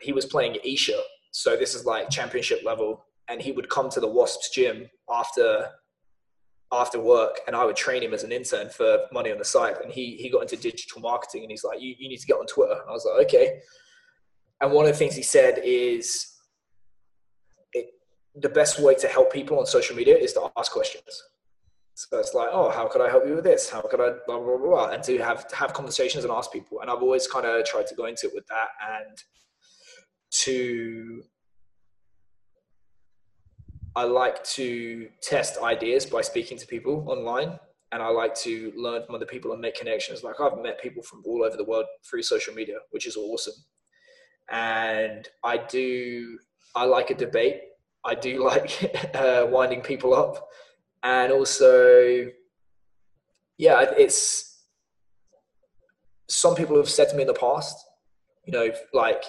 he was playing Esher. So this is like championship level. And he would come to the Wasps gym after after work and I would train him as an intern for money on the side. And he, he got into digital marketing and he's like, you, you need to get on Twitter. And I was like, okay. And one of the things he said is the best way to help people on social media is to ask questions. So it's like, oh, how could I help you with this? How could I blah blah blah, blah. and to have to have conversations and ask people. And I've always kind of tried to go into it with that and to I like to test ideas by speaking to people online and I like to learn from other people and make connections. Like I've met people from all over the world through social media, which is awesome. And I do I like a debate I do like uh, winding people up, and also, yeah, it's some people have said to me in the past, you know, like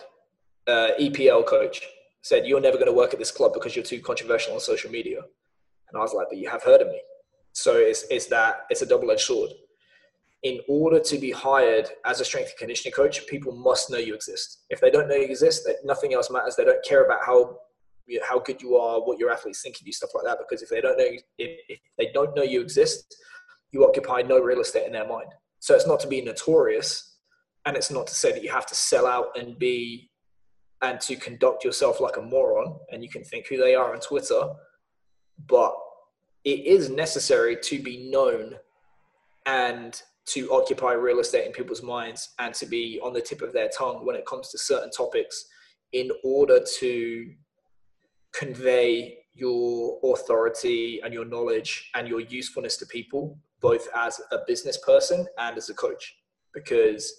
uh, EPL coach said, "You're never going to work at this club because you're too controversial on social media," and I was like, "But you have heard of me." So it's it's that it's a double edged sword. In order to be hired as a strength and conditioning coach, people must know you exist. If they don't know you exist, that nothing else matters. They don't care about how how good you are, what your athletes think of you, stuff like that. Because if they don't know, if, if they don't know you exist, you occupy no real estate in their mind. So it's not to be notorious, and it's not to say that you have to sell out and be and to conduct yourself like a moron and you can think who they are on Twitter, but it is necessary to be known and to occupy real estate in people's minds and to be on the tip of their tongue when it comes to certain topics in order to convey your authority and your knowledge and your usefulness to people, both as a business person and as a coach. Because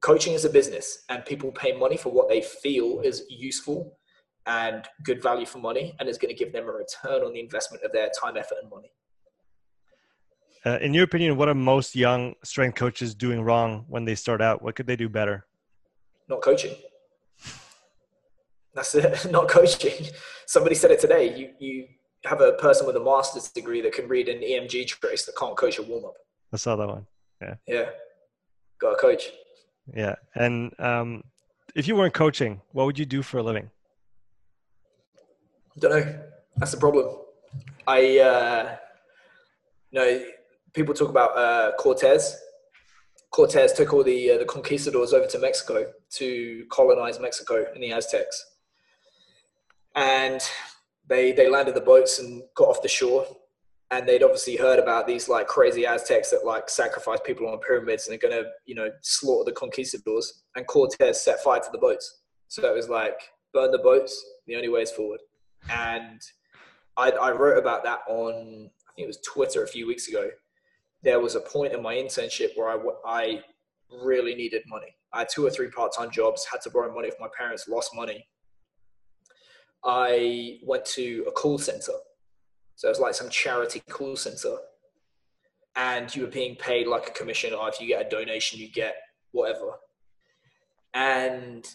coaching is a business and people pay money for what they feel is useful and good value for money and is going to give them a return on the investment of their time, effort, and money. Uh, in your opinion, what are most young strength coaches doing wrong when they start out? What could they do better? Not coaching. That's it. Not coaching. Somebody said it today. You you have a person with a master's degree that can read an EMG trace that can't coach a warm up. I saw that one. Yeah. Yeah. Got a coach. Yeah. And um, if you weren't coaching, what would you do for a living? Don't know. That's the problem. I uh, you know people talk about uh, Cortez. Cortez took all the uh, the conquistadors over to Mexico to colonize Mexico and the Aztecs, and they they landed the boats and got off the shore. And they'd obviously heard about these like crazy Aztecs that like sacrifice people on pyramids and they're gonna you know slaughter the conquistadors. And Cortez set fire to the boats, so it was like burn the boats. The only way is forward. And I, I wrote about that on I think it was Twitter a few weeks ago there was a point in my internship where I, I really needed money. I had two or three part time jobs, had to borrow money if my parents, lost money. I went to a call center. So it was like some charity call center. And you were being paid like a commission, or if you get a donation, you get whatever. And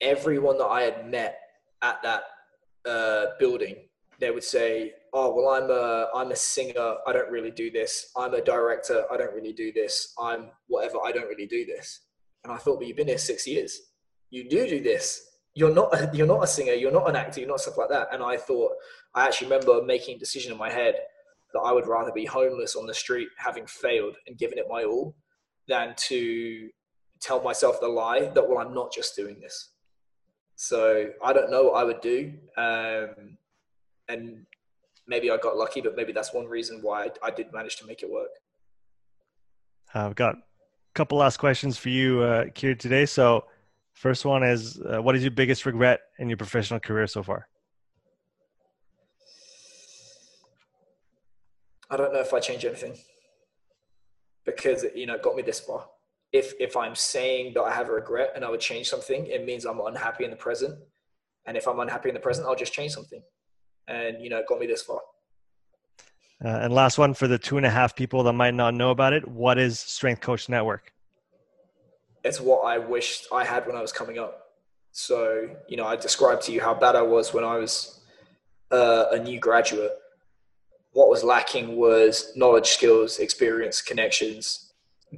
everyone that I had met at that uh, building, they would say, oh well i'm a i'm a singer. I don't really do this. I'm a director. I don't really do this. I'm whatever. I don't really do this. And i thought but you've been here six years. You do do this you're not a, you're not a singer you're not an actor you're not stuff like that and i thought i actually remember making a decision in my head that i would rather be homeless on the street having failed and given it my all than to tell myself the lie that well i'm not just doing this so i don't know what i would do um, and maybe I got lucky, but maybe that's one reason why I, did manage to make it work. I've got a couple last questions for you, uh, today. So, first one is uh, what is your biggest regret in your professional career so far? I don't know if I change anything because you know it got me this far. If if I'm saying that I have a regret and I would change something, it means I'm unhappy in the present. And if I'm unhappy in the present, I'll just change something and you know it got me this far. Uh, and last one for the two and a half people that might not know about it, what is Strength Coach Network? It's what I wished I had when I was coming up. So you know, I described to you how bad I was when I was uh, a new graduate. What was lacking was knowledge, skills, experience, connections,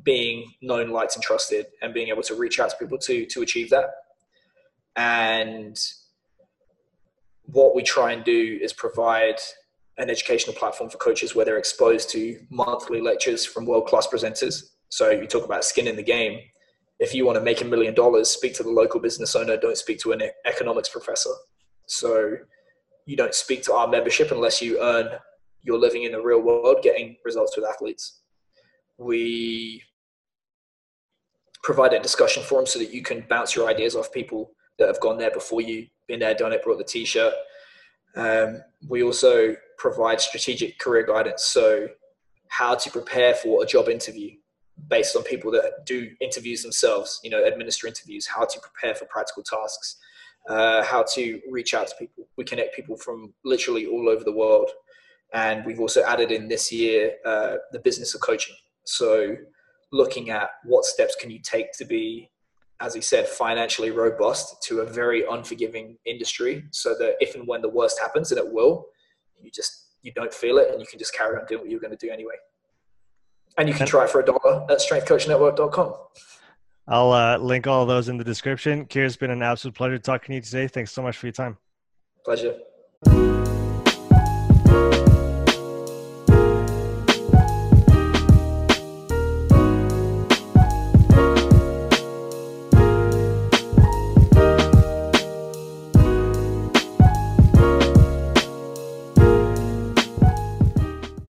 being known, liked, and trusted, and being able to reach out to people to to achieve that. And what we try and do is provide an educational platform for coaches where they're exposed to monthly lectures from world class presenters. So you talk about skin in the game. If you want to make a million dollars, speak to the local business owner, don't speak to an economics professor. So you don't speak to our membership unless you earn your living in the real world getting results with athletes. We provide a discussion forum so that you can bounce your ideas off people that have gone there before you, been there, done it, brought the t-shirt. Um, we also provide strategic career guidance. So how to prepare for a job interview based on people that do interviews themselves, you know, administer interviews, how to prepare for practical tasks, uh, how to reach out to people. We connect people from literally all over the world. And we've also added in this year uh, the business of coaching. So looking at what steps can you take to be as he said, financially robust to a very unforgiving industry, so that if and when the worst happens, and it will, you just you don't feel it, and you can just carry on doing what you're going to do anyway. And you can try for a dollar at strengthcoachnetwork.com. I'll uh, link all those in the description. Keir, it's been an absolute pleasure talking to you today. Thanks so much for your time. Pleasure.